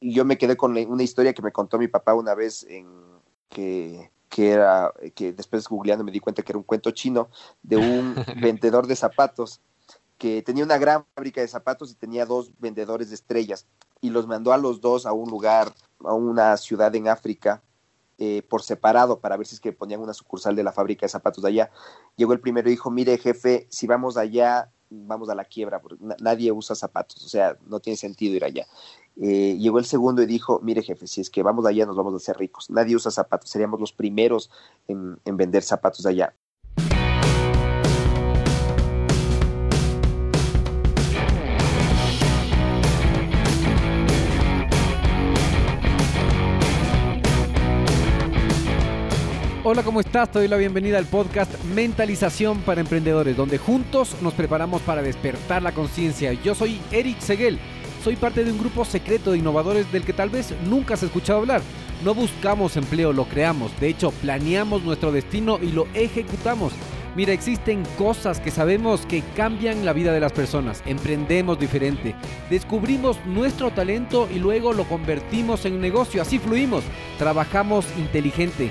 y yo me quedé con una historia que me contó mi papá una vez en que, que era que después googleando me di cuenta que era un cuento chino de un vendedor de zapatos que tenía una gran fábrica de zapatos y tenía dos vendedores de estrellas y los mandó a los dos a un lugar, a una ciudad en África eh, por separado para ver si es que ponían una sucursal de la fábrica de zapatos de allá. Llegó el primero y dijo, mire jefe, si vamos allá, vamos a la quiebra, porque nadie usa zapatos, o sea, no tiene sentido ir allá. Eh, llegó el segundo y dijo, mire jefe, si es que vamos allá nos vamos a hacer ricos, nadie usa zapatos, seríamos los primeros en, en vender zapatos de allá. Hola, ¿cómo estás? Te doy la bienvenida al podcast Mentalización para Emprendedores, donde juntos nos preparamos para despertar la conciencia. Yo soy Eric Seguel, soy parte de un grupo secreto de innovadores del que tal vez nunca has escuchado hablar. No buscamos empleo, lo creamos. De hecho, planeamos nuestro destino y lo ejecutamos. Mira, existen cosas que sabemos que cambian la vida de las personas. Emprendemos diferente. Descubrimos nuestro talento y luego lo convertimos en negocio. Así fluimos. Trabajamos inteligente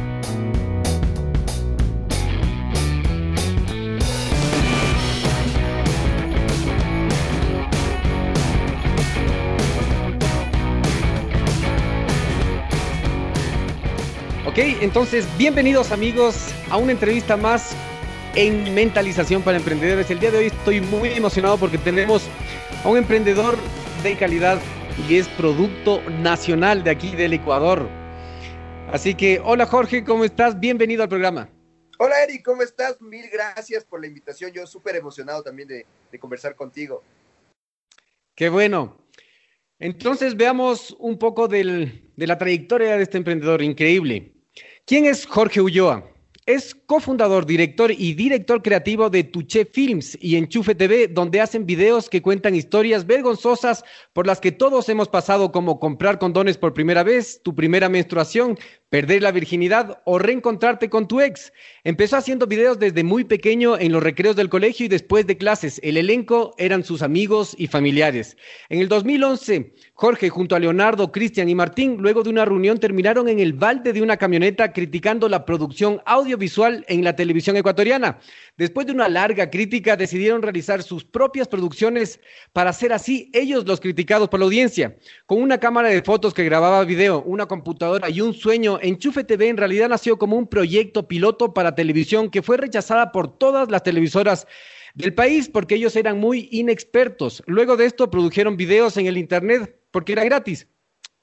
Ok, entonces bienvenidos amigos a una entrevista más en Mentalización para Emprendedores. El día de hoy estoy muy emocionado porque tenemos a un emprendedor de calidad y es producto nacional de aquí del Ecuador. Así que, hola Jorge, ¿cómo estás? Bienvenido al programa. Hola Eric, ¿cómo estás? Mil gracias por la invitación. Yo súper emocionado también de, de conversar contigo. Qué bueno. Entonces veamos un poco del, de la trayectoria de este emprendedor increíble. ¿Quién es Jorge Ulloa? Es cofundador, director y director creativo de Tuche Films y Enchufe TV, donde hacen videos que cuentan historias vergonzosas por las que todos hemos pasado, como comprar condones por primera vez, tu primera menstruación, perder la virginidad o reencontrarte con tu ex. Empezó haciendo videos desde muy pequeño en los recreos del colegio y después de clases. El elenco eran sus amigos y familiares. En el 2011, Jorge junto a Leonardo, Cristian y Martín, luego de una reunión, terminaron en el balde de una camioneta criticando la producción audiovisual en la televisión ecuatoriana. Después de una larga crítica, decidieron realizar sus propias producciones para ser así ellos los criticados por la audiencia. Con una cámara de fotos que grababa video, una computadora y un sueño, Enchufe TV en realidad nació como un proyecto piloto para televisión que fue rechazada por todas las televisoras del país porque ellos eran muy inexpertos. Luego de esto produjeron videos en el Internet porque era gratis.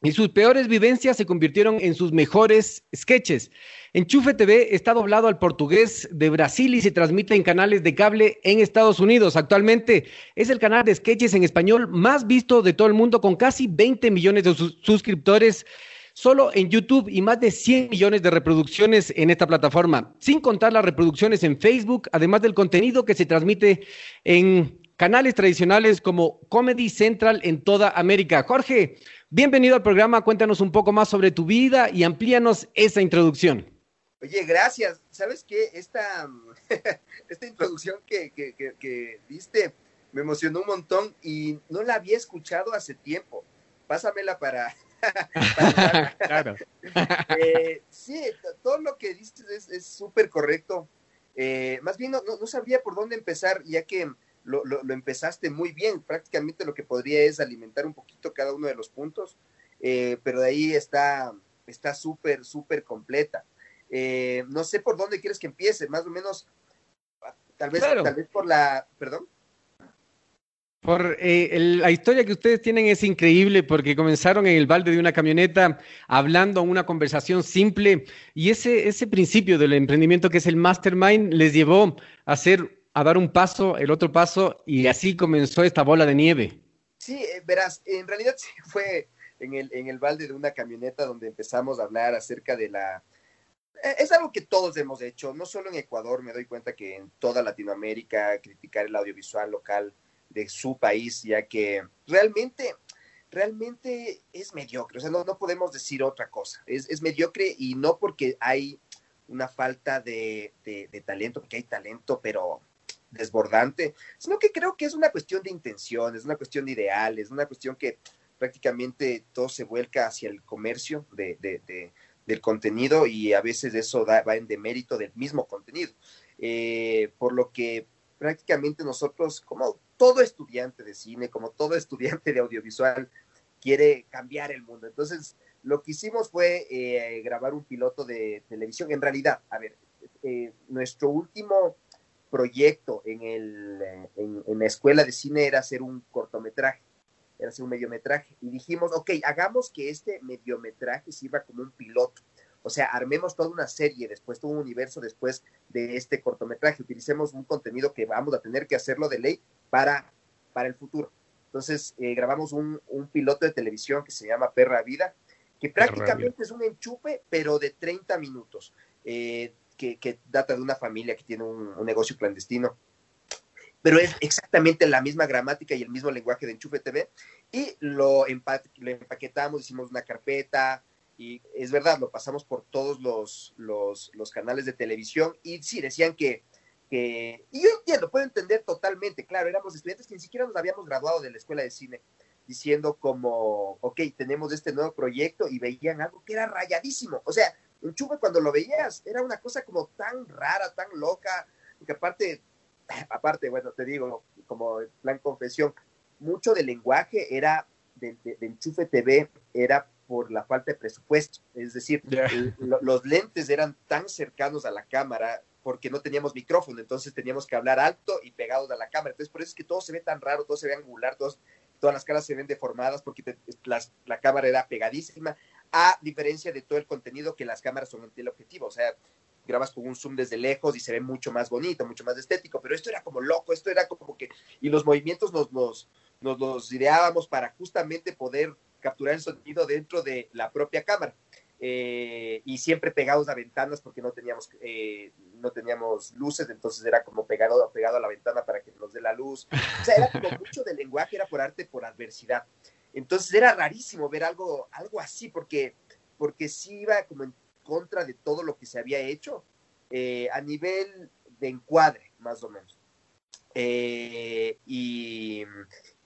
Y sus peores vivencias se convirtieron en sus mejores sketches. Enchufe TV está doblado al portugués de Brasil y se transmite en canales de cable en Estados Unidos. Actualmente es el canal de sketches en español más visto de todo el mundo con casi 20 millones de suscriptores solo en YouTube y más de 100 millones de reproducciones en esta plataforma, sin contar las reproducciones en Facebook, además del contenido que se transmite en canales tradicionales como Comedy Central en toda América. Jorge, bienvenido al programa, cuéntanos un poco más sobre tu vida y amplíanos esa introducción. Oye, gracias. ¿Sabes qué? Esta, esta introducción que, que, que, diste me emocionó un montón y no la había escuchado hace tiempo. Pásamela para... claro. Eh, sí, todo lo que dices es súper correcto. Eh, más bien no, no, sabría por dónde empezar, ya que lo, lo, empezaste muy bien. Prácticamente lo que podría es alimentar un poquito cada uno de los puntos, eh, pero de ahí está súper, súper completa. Eh, no sé por dónde quieres que empiece, más o menos, tal vez, tal vez por la, perdón. Por eh, la historia que ustedes tienen es increíble porque comenzaron en el balde de una camioneta hablando una conversación simple y ese, ese principio del emprendimiento que es el mastermind les llevó a hacer, a dar un paso, el otro paso y así comenzó esta bola de nieve. Sí, eh, verás, en realidad sí fue en el, en el balde de una camioneta donde empezamos a hablar acerca de la, eh, es algo que todos hemos hecho, no solo en Ecuador, me doy cuenta que en toda Latinoamérica criticar el audiovisual local de su país, ya que realmente, realmente es mediocre, o sea, no, no podemos decir otra cosa, es, es mediocre y no porque hay una falta de, de, talento, porque hay talento, pero desbordante, sino que creo que es una cuestión de intenciones, una cuestión de ideales, una cuestión que prácticamente todo se vuelca hacia el comercio de, de, del contenido y a veces eso va en demérito del mismo contenido. Eh, por lo que prácticamente nosotros, como todo estudiante de cine, como todo estudiante de audiovisual, quiere cambiar el mundo. Entonces, lo que hicimos fue eh, grabar un piloto de televisión. En realidad, a ver, eh, nuestro último proyecto en, el, en, en, la escuela de cine era hacer un cortometraje, era hacer un mediometraje. Y dijimos, ok, hagamos que este mediometraje sirva como un piloto. O sea, armemos toda una serie después, todo un universo después de este cortometraje. Utilicemos un contenido que vamos a tener que hacerlo de ley para, para el futuro. Entonces, eh, grabamos un, un, piloto de televisión que se llama Perra Vida, que prácticamente es un enchufe, pero de 30 minutos, eh, que, que, data de una familia que tiene un, un, negocio clandestino. Pero es exactamente la misma gramática y el mismo lenguaje de Enchufe TV. Y lo, empa lo empaquetamos, hicimos una carpeta, y es verdad, lo pasamos por todos los, los, los canales de televisión y sí, decían que, que, y yo entiendo, puedo entender totalmente, claro, éramos estudiantes que ni siquiera nos habíamos graduado de la escuela de cine, diciendo como, ok, tenemos este nuevo proyecto y veían algo que era rayadísimo, o sea, un chupe cuando lo veías era una cosa como tan rara, tan loca, que aparte, aparte, bueno, te digo, como en plan confesión, mucho del lenguaje era, de, de, de Enchufe TV, era por la falta de presupuesto. Es decir, yeah. los lentes eran tan cercanos a la cámara porque no teníamos micrófono, entonces teníamos que hablar alto y pegados a la cámara. Entonces, por eso es que todo se ve tan raro, todo se ve angular, todos, todas las caras se ven deformadas porque te, las, la cámara era pegadísima, a diferencia de todo el contenido que las cámaras son en teleobjetivo. O sea, grabas con un zoom desde lejos y se ve mucho más bonito, mucho más estético, pero esto era como loco, esto era como que, y los movimientos nos los, nos los ideábamos para justamente poder capturar el sonido dentro de la propia cámara. Eh, y siempre pegados a ventanas porque no teníamos, eh, no teníamos luces, entonces era como pegado, pegado a la ventana para que nos dé la luz. O sea, era como mucho del lenguaje, era por arte, por adversidad. Entonces era rarísimo ver algo, algo así, porque, porque sí iba como en contra de todo lo que se había hecho eh, a nivel de encuadre, más o menos. Eh, y,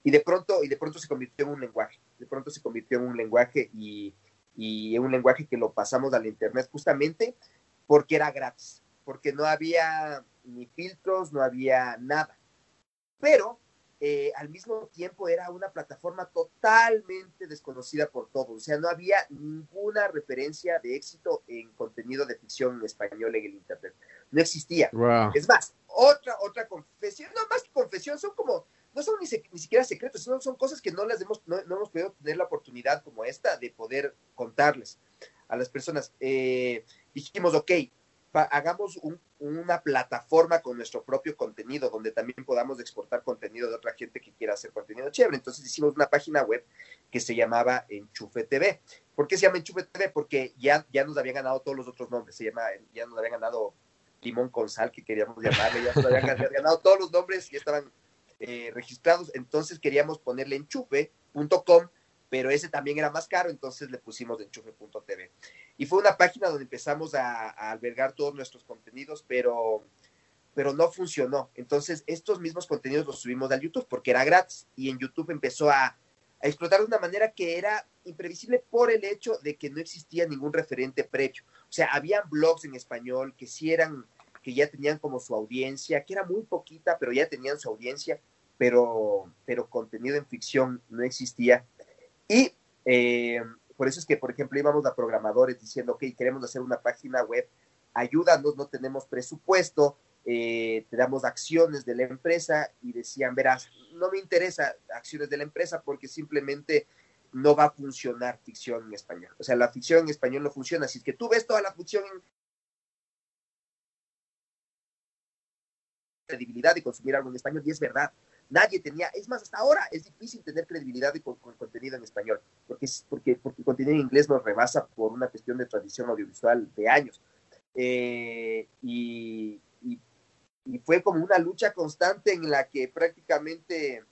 y, de pronto, y de pronto se convirtió en un lenguaje de pronto se convirtió en un lenguaje y, y en un lenguaje que lo pasamos al Internet justamente porque era gratis, porque no había ni filtros, no había nada. Pero eh, al mismo tiempo era una plataforma totalmente desconocida por todos, o sea, no había ninguna referencia de éxito en contenido de ficción en español en el Internet. No existía. Wow. Es más, otra, otra confesión, no más que confesión, son como no son ni, se, ni siquiera secretos, son, son, cosas que no las hemos, no, no, hemos podido tener la oportunidad como esta de poder contarles a las personas. Eh, dijimos, ok, hagamos un, una plataforma con nuestro propio contenido, donde también podamos exportar contenido de otra gente que quiera hacer contenido chévere. Entonces hicimos una página web que se llamaba Enchufe TV. ¿Por qué se llama Enchufe TV? Porque ya, ya nos habían ganado todos los otros nombres, se llama, ya nos habían ganado Limón con Sal, que queríamos llamarle, ya nos habían ganado todos los nombres y estaban eh, registrados, entonces queríamos ponerle enchufe.com, pero ese también era más caro, entonces le pusimos enchufe.tv. Y fue una página donde empezamos a, albergar todos nuestros contenidos, pero, pero no funcionó. Entonces, estos mismos contenidos los subimos al YouTube porque era gratis y en YouTube empezó a, a explotar de una manera que era imprevisible por el hecho de que no existía ningún referente previo. O sea, había blogs en español que sí eran, que ya tenían como su audiencia, que era muy poquita, pero ya tenían su audiencia, pero, pero contenido en ficción no existía. Y eh, por eso es que, por ejemplo, íbamos a programadores diciendo, ok, queremos hacer una página web, ayúdanos, no tenemos presupuesto, eh, te damos acciones de la empresa y decían, verás, no me interesa acciones de la empresa porque simplemente no va a funcionar ficción en español. O sea, la ficción en español no funciona. Es que tú ves toda la ficción en credibilidad de consumir algo en español, y es verdad, nadie tenía, es más, hasta ahora es difícil tener credibilidad con, con contenido en español, porque, porque, porque contenido en inglés nos rebasa por una cuestión de tradición audiovisual de años. Eh, y, fue como una lucha constante en la que prácticamente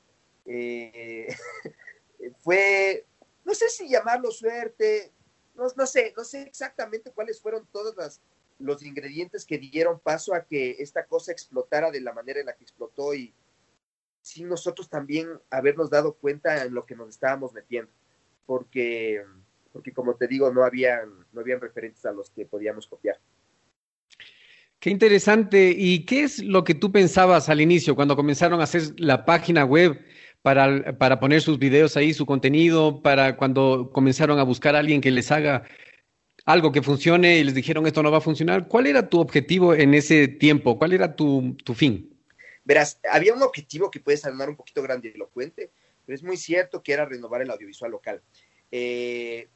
Eh, fue, no sé si llamarlo suerte, no, no, sé, no sé exactamente cuáles fueron todos las, los ingredientes que dieron paso a que esta cosa explotara de la manera en la que explotó y sin nosotros también habernos dado cuenta en lo que nos estábamos metiendo, porque, porque como te digo, no habían, no habían referentes a los que podíamos copiar. Qué interesante. ¿Y qué es lo que tú pensabas al inicio cuando comenzaron a hacer la página web para, para poner sus videos ahí, su contenido, para cuando comenzaron a buscar a alguien que les haga algo que funcione y les dijeron esto no va a funcionar? ¿Cuál era tu objetivo en ese tiempo? ¿Cuál era tu, tu fin? Verás, había un objetivo que puede sonar un poquito grandilocuente, pero es muy cierto que era renovar el audiovisual local. Eh,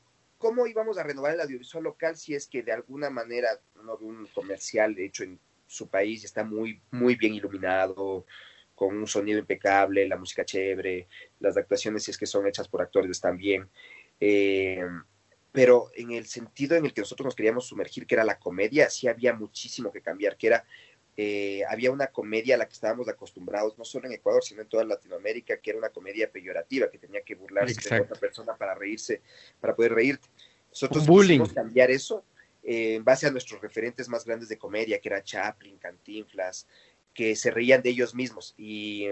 ¿cómo íbamos a renovar el audiovisual local si es que de alguna manera no un comercial hecho en su país está muy, muy bien iluminado, con un sonido impecable, la música chévere, las actuaciones si es que son hechas por actores están bien, eh, pero en el sentido en el que nosotros nos queríamos sumergir, que era la comedia, sí había muchísimo que cambiar, que era eh, había una comedia a la que estábamos acostumbrados, no solo en Ecuador, sino en toda Latinoamérica, que era una comedia peyorativa, que tenía que burlarse de otra persona para reírse, para poder reírte. Nosotros quisimos cambiar eso eh, en base a nuestros referentes más grandes de comedia, que era Chaplin, Cantinflas, que se reían de ellos mismos. Y,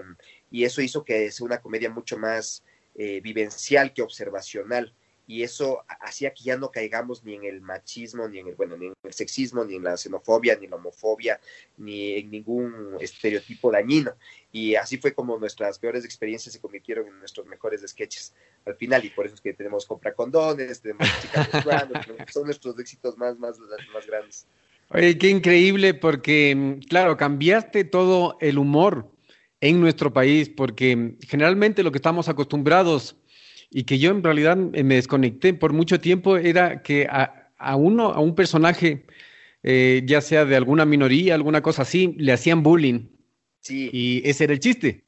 y eso hizo que sea una comedia mucho más eh, vivencial que observacional y eso hacía que ya no caigamos ni en el machismo, ni en el, bueno, ni en el sexismo, ni en la xenofobia, ni en la homofobia, ni en ningún estereotipo dañino. Y así fue como nuestras peores experiencias se convirtieron en nuestros mejores sketches al final, y por eso es que tenemos compra condones, tenemos chicas son nuestros éxitos más, más, más grandes. Oye, qué increíble, porque, claro, cambiaste todo el humor en nuestro país, porque generalmente lo que estamos acostumbrados y que yo en realidad me desconecté por mucho tiempo era que a, uno, a un personaje, eh, ya sea de alguna minoría, alguna cosa así, le hacían bullying. Sí. Y ese era el chiste.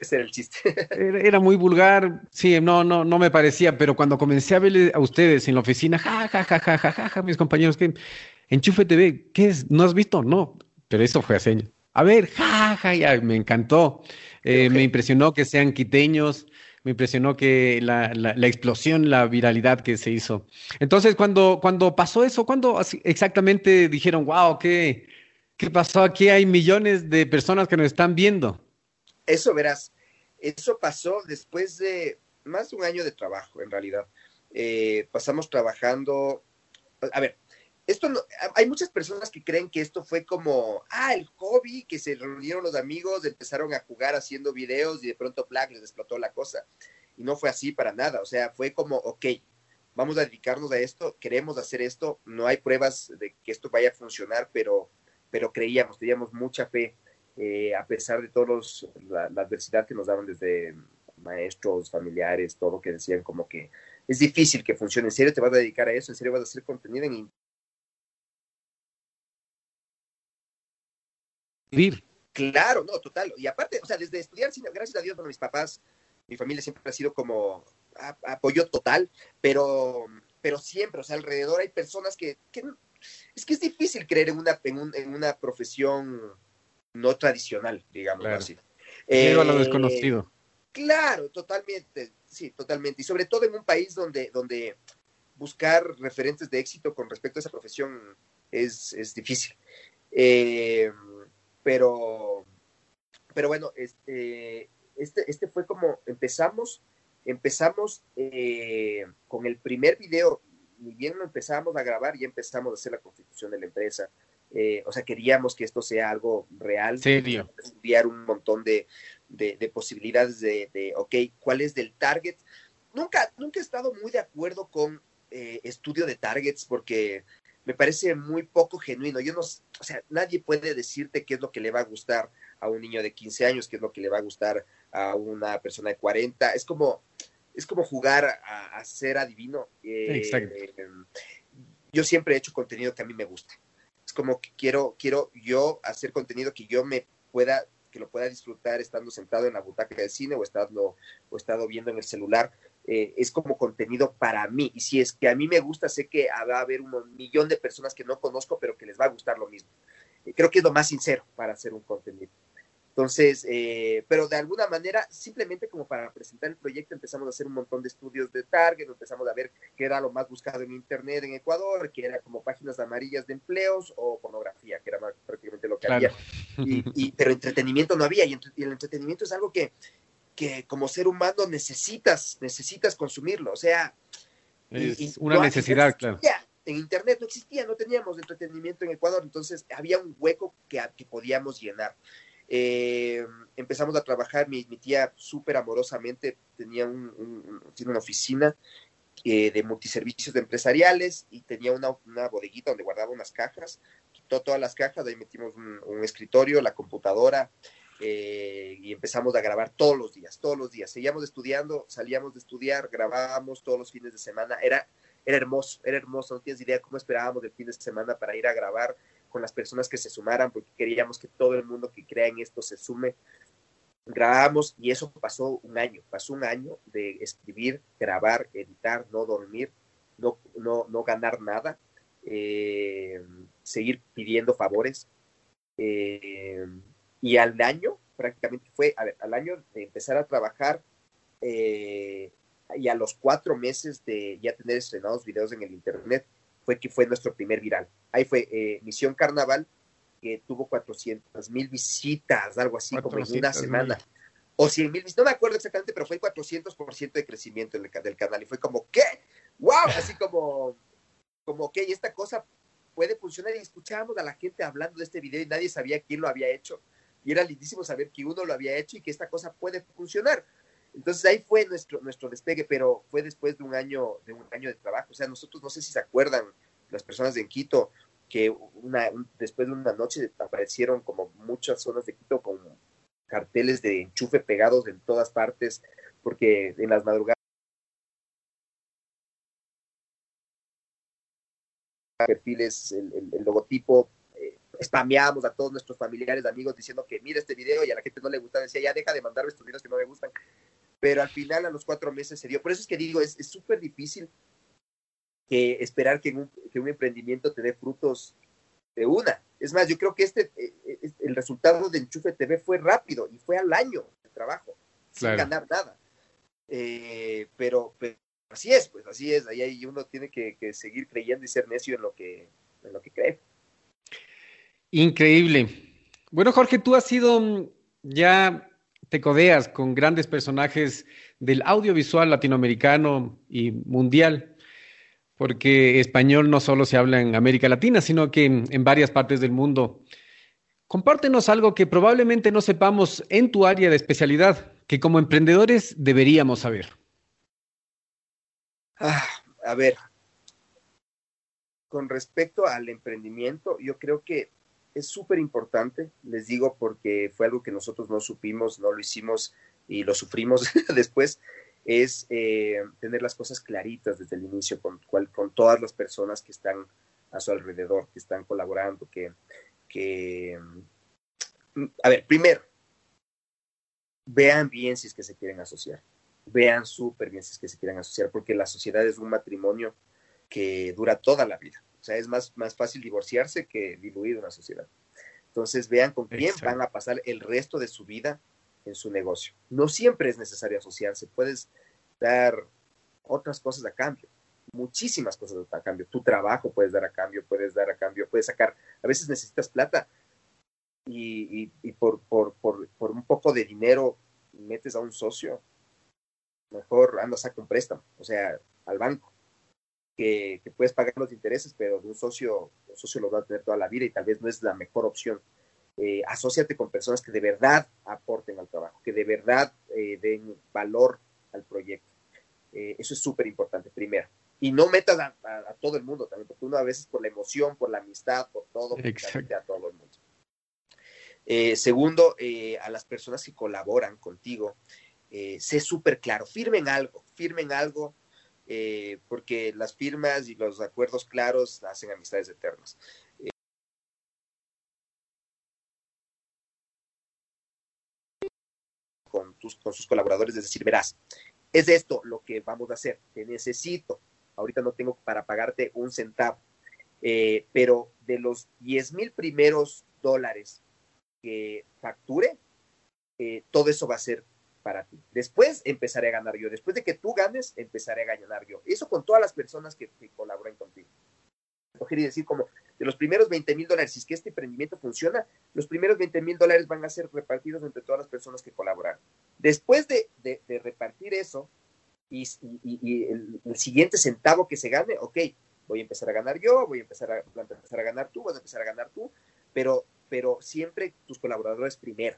Ese era el chiste. era, muy vulgar, sí, no, no, no me parecía, pero cuando comencé a verle a ustedes en la oficina, ja, ja, ja, ja, ja, ja, mis compañeros, que enchufe TV, ¿qué es? ¿No has visto? No, pero eso fue hace A ver, ja, ja, ya, me encantó. Eh, me impresionó que sean quiteños, me impresionó que la, la, explosión, la viralidad que se hizo. Entonces, cuando, cuando pasó eso, cuando exactamente dijeron, wow, ¿qué, ¿qué pasó? Aquí hay millones de personas que nos están viendo. Eso verás, eso pasó después de más de un año de trabajo, en realidad. Eh, pasamos trabajando, a ver, esto no, hay muchas personas que creen que esto fue como, ah, el hobby, que se reunieron los amigos, empezaron a jugar haciendo videos y de pronto, Black les explotó la cosa. Y no fue así para nada, o sea, fue como, ok, vamos a dedicarnos a esto, queremos hacer esto, no hay pruebas de que esto vaya a funcionar, pero, pero creíamos, teníamos mucha fe, eh, a pesar de todos la, la adversidad que nos daban desde maestros, familiares, todo que decían como que es difícil que funcione. ¿En serio te vas a dedicar a eso? ¿En serio vas a hacer contenido en Claro, no, total. Y aparte, o sea, desde estudiar cine, gracias a Dios, bueno, mis papás, mi familia siempre ha sido como apoyo total, pero, pero siempre, o sea, alrededor hay personas que, es que es difícil creer en una, en, una profesión no tradicional, digamos así. Eh, a lo desconocido. Claro, totalmente, sí, totalmente. Y sobre todo en un país donde, donde buscar referentes de éxito con respecto a esa profesión es, es difícil. Eh, pero, pero bueno, este, este, este fue como empezamos, empezamos eh, con el primer video, ni bien lo empezamos a grabar, ya empezamos a hacer la constitución de la empresa. Eh, o sea, queríamos que esto sea algo real, Serio. estudiar un montón de, de, posibilidades de, de, ok, ¿cuál es del target? Nunca, nunca he estado muy de acuerdo con eh, estudio de targets porque me parece muy poco genuino. Yo no, o sea, nadie puede decirte qué es lo que le va a gustar a un niño de 15 años, qué es lo que le va a gustar a una persona de 40. Es como, es como jugar a, ser adivino. Eh, yo siempre he hecho contenido que a mí me gusta. Es como que quiero, quiero yo hacer contenido que yo me pueda que lo pueda disfrutar estando sentado en la butaca del cine o estando, o estado viendo en el celular. Eh, es como contenido para mí. Y si es que a mí me gusta, sé que va a haber un millón de personas que no conozco, pero que les va a gustar lo mismo. Eh, creo que es lo más sincero para hacer un contenido. Entonces, eh, pero de alguna manera, simplemente como para presentar el proyecto, empezamos a hacer un montón de estudios de target, empezamos a ver qué era lo más buscado en Internet en Ecuador, que era como páginas amarillas de empleos o pornografía, que era prácticamente lo que había. Y, pero entretenimiento no había, y, el entretenimiento es algo que, que como ser humano necesitas, necesitas consumirlo, o sea... Es una necesidad, claro. En Internet no existía, no teníamos entretenimiento en Ecuador, entonces había un hueco que, que podíamos llenar. Eh, empezamos a trabajar, mi, tía súper amorosamente tenía un, tiene una oficina eh, de multiservicios de empresariales y tenía una, bodeguita donde guardaba unas cajas, quitó todas las cajas, ahí metimos un, escritorio, la computadora eh, y empezamos a grabar todos los días, todos los días. Seguíamos estudiando, salíamos de estudiar, grabábamos todos los fines de semana, era, era hermoso, era hermoso, no tienes idea cómo esperábamos el fin de semana para ir a grabar con las personas que se sumaran, porque queríamos que todo el mundo que crea en esto se sume. Grabamos y eso pasó un año, pasó un año de escribir, grabar, editar, no dormir, no, no, no ganar nada, eh, seguir pidiendo favores. Eh, y al año, prácticamente fue, a ver, al año de empezar a trabajar eh, y a los cuatro meses de ya tener estrenados videos en el Internet, fue que fue nuestro primer viral. Ahí fue eh, Misión Carnaval, que tuvo 400 mil visitas, algo así, como en una semana. O 100 mil visitas, no me acuerdo exactamente, pero fue el 400% de crecimiento del, del canal. Y fue como, ¿qué? ¡Wow! Así como, como, ¿qué? Y esta cosa puede funcionar. Y escuchábamos a la gente hablando de este video y nadie sabía quién lo había hecho. Y era lindísimo saber que uno lo había hecho y que esta cosa puede funcionar. Entonces ahí fue nuestro, nuestro despegue, pero fue después de un año, de un año de trabajo. O sea, nosotros no sé si se acuerdan, las personas de Quito, que una, después de una noche aparecieron como muchas zonas de Quito con carteles de enchufe pegados en todas partes, porque en las madrugadas perfiles, el, el, logotipo, spameábamos a todos nuestros familiares, amigos, diciendo que mira este video y a la gente no le gusta, decía, ya deja de mandarme estos videos que no me gustan pero al final a los cuatro meses se dio. Por eso es que digo, es súper difícil que esperar que un, que un, emprendimiento te dé frutos de una. Es más, yo creo que este, eh, eh, el resultado de Enchufe TV fue rápido y fue al año de trabajo, sin ganar nada. Eh, pero, así es, pues así es. Ahí uno tiene que, que, seguir creyendo y ser necio en lo que, en lo que cree. Increíble. Bueno, Jorge, tú has sido mm, ya te codeas con grandes personajes del audiovisual latinoamericano y mundial, porque español no solo se habla en América Latina, sino que en, varias partes del mundo. Compártenos algo que probablemente no sepamos en tu área de especialidad, que como emprendedores deberíamos saber. Ah, a ver, con respecto al emprendimiento, yo creo que es súper importante, les digo, porque fue algo que nosotros no supimos, no lo hicimos y lo sufrimos después, es eh, tener las cosas claritas desde el inicio con, con todas las personas que están a su alrededor, que están colaborando, que, que... A ver, primero, vean bien si es que se quieren asociar, vean súper bien si es que se quieren asociar, porque la sociedad es un matrimonio que dura toda la vida. O sea, es más, más fácil divorciarse que diluir una sociedad. Entonces, vean con quién van a pasar el resto de su vida en su negocio. No siempre es necesario asociarse, puedes dar otras cosas a cambio, muchísimas cosas a cambio. Tu trabajo puedes dar a cambio, puedes dar a cambio, puedes sacar, a veces necesitas plata y, por, por, por, por, un poco de dinero metes a un socio, mejor anda, saca un préstamo, o sea, al banco que, puedes pagar los intereses, pero de un socio, un socio lo va a tener toda la vida y tal vez no es la mejor opción. Eh, asóciate con personas que de verdad aporten al trabajo, que de verdad eh, den valor al proyecto. Eh, eso es súper importante, primero. Y no metas a, todo el mundo también, porque uno a veces por la emoción, por la amistad, por todo, a todo el mundo. Eh, segundo, a las personas que colaboran contigo, sé súper claro, firmen algo, firmen algo eh, porque las firmas y los acuerdos claros hacen amistades eternas. Eh, con, tus, sus colaboradores, es decir, verás, es esto lo que vamos a hacer, te necesito, ahorita no tengo para pagarte un centavo, eh, pero de los 10 mil primeros dólares que facture, todo eso va a ser para ti. Después empezaré a ganar yo. Después de que tú ganes, empezaré a ganar yo. Eso con todas las personas que, que colaboran contigo. Quiere decir como de los primeros 20 mil dólares, si es que este emprendimiento funciona, los primeros 20 mil dólares van a ser repartidos entre todas las personas que colaboran. Después de, repartir eso y, el, siguiente centavo que se gane, ok, voy a empezar a ganar yo, voy a empezar a, empezar a ganar tú, vas a empezar a ganar tú, pero, pero siempre tus colaboradores primero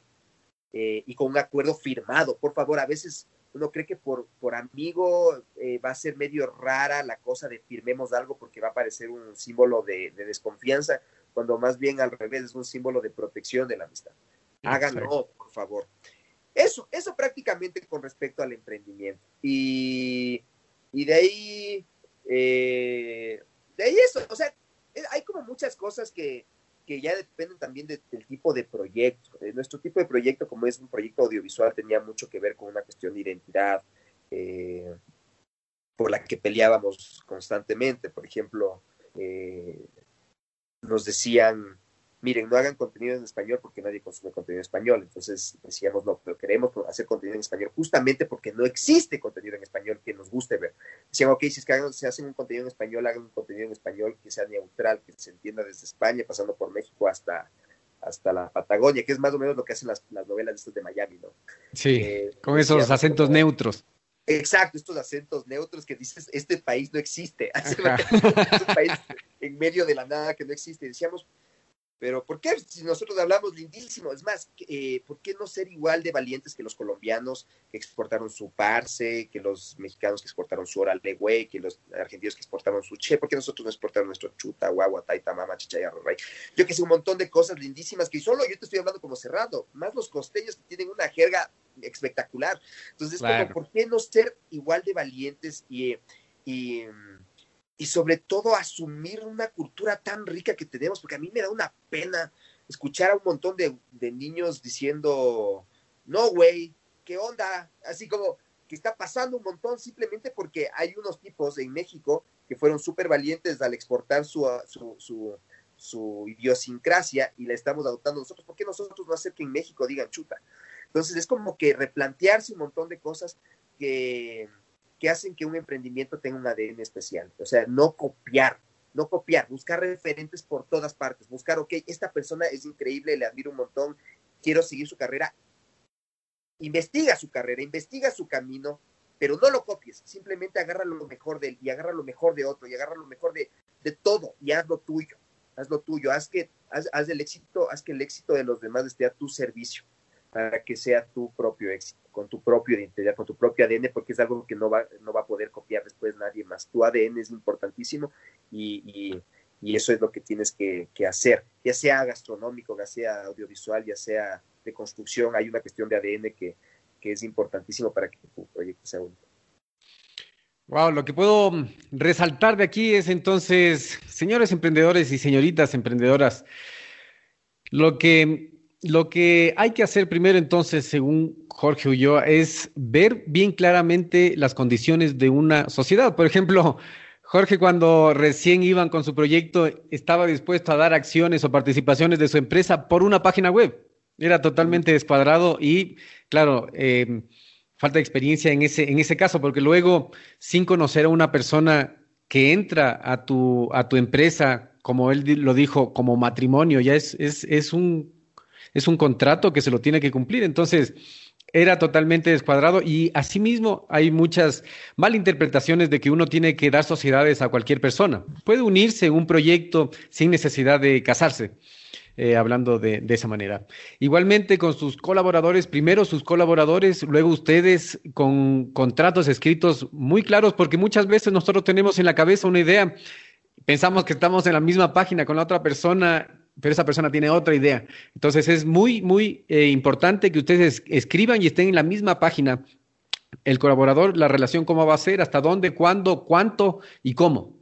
eh, y con un acuerdo firmado. Por favor, a veces uno cree que por, por amigo eh, va a ser medio rara la cosa de firmemos algo porque va a parecer un símbolo de, desconfianza, cuando más bien al revés es un símbolo de protección de la amistad. Háganlo, por favor. Eso, eso prácticamente con respecto al emprendimiento. Y, de ahí, eh, de ahí eso, o sea, hay como muchas cosas que, que ya dependen también del tipo de proyecto. Nuestro tipo de proyecto, como es un proyecto audiovisual, tenía mucho que ver con una cuestión de identidad eh, por la que peleábamos constantemente. Por ejemplo, eh, nos decían miren, no hagan contenido en español porque nadie consume contenido en español. Entonces decíamos, no, pero queremos hacer contenido en español justamente porque no existe contenido en español que nos guste ver. Decían, ok, si es que se hacen un contenido en español, hagan un contenido en español que sea neutral, que se entienda desde España, pasando por México hasta, hasta la Patagonia, que es más o menos lo que hacen las, novelas de Miami, ¿no? Sí, eh, con esos acentos neutros. Exacto, estos acentos neutros que dices, este país no existe. es un país en medio de la nada que no existe. Decíamos, pero ¿por qué si nosotros hablamos lindísimo? Es más, eh, ¿por qué no ser igual de valientes que los colombianos que exportaron su parce, que los mexicanos que exportaron su oral de güey, que los argentinos que exportaron su che? ¿Por qué nosotros no exportaron nuestro chuta, guagua, taita, mama, chichaya, rey? Yo que sé, un montón de cosas lindísimas que solo yo te estoy hablando como cerrado, más los costeños que tienen una jerga espectacular. Entonces, ¿por qué no ser igual de valientes y, y y sobre todo asumir una cultura tan rica que tenemos, porque a mí me da una pena escuchar a un montón de, niños diciendo, no, güey, ¿qué onda? Así como que está pasando un montón simplemente porque hay unos tipos en México que fueron súper valientes al exportar su, su, su, su, idiosincrasia y la estamos adoptando nosotros. ¿Por qué nosotros no hacer que en México digan chuta? Entonces es como que replantearse un montón de cosas que, que hacen que un emprendimiento tenga un ADN especial. O sea, no copiar, no copiar, buscar referentes por todas partes, buscar, ok, esta persona es increíble, le admiro un montón, quiero seguir su carrera. Investiga su carrera, investiga su camino, pero no lo copies, simplemente agarra lo mejor de él y agarra lo mejor de otro y agarra lo mejor de, de todo y haz lo tuyo, haz lo tuyo, haz que, haz, haz el éxito, haz que el éxito de los demás esté a tu servicio para que sea tu propio éxito, con tu propio identidad, con tu propio ADN, porque es algo que no va, no va a poder copiar después nadie más. Tu ADN es importantísimo y, eso es lo que tienes que, hacer, ya sea gastronómico, ya sea audiovisual, ya sea de construcción, hay una cuestión de ADN que, que es importantísimo para que tu proyecto sea único. Wow, lo que puedo resaltar de aquí es entonces, señores emprendedores y señoritas emprendedoras, lo que lo que hay que hacer primero entonces, según Jorge Ulloa, es ver bien claramente las condiciones de una sociedad. Por ejemplo, Jorge cuando recién iban con su proyecto estaba dispuesto a dar acciones o participaciones de su empresa por una página web. Era totalmente descuadrado y, claro, eh, falta de experiencia en ese, en ese caso, porque luego, sin conocer a una persona que entra a tu, a tu empresa, como él lo dijo, como matrimonio, ya es, es, es un es un contrato que se lo tiene que cumplir. Entonces, era totalmente descuadrado y asimismo hay muchas malinterpretaciones de que uno tiene que dar sociedades a cualquier persona. Puede unirse en un proyecto sin necesidad de casarse. Eh, hablando de, de, esa manera. Igualmente con sus colaboradores, primero sus colaboradores, luego ustedes con contratos escritos muy claros, porque muchas veces nosotros tenemos en la cabeza una idea, pensamos que estamos en la misma página con la otra persona pero esa persona tiene otra idea. Entonces es muy, muy eh, importante que ustedes escriban y estén en la misma página. El colaborador, la relación, cómo va a ser, hasta dónde, cuándo, cuánto y cómo.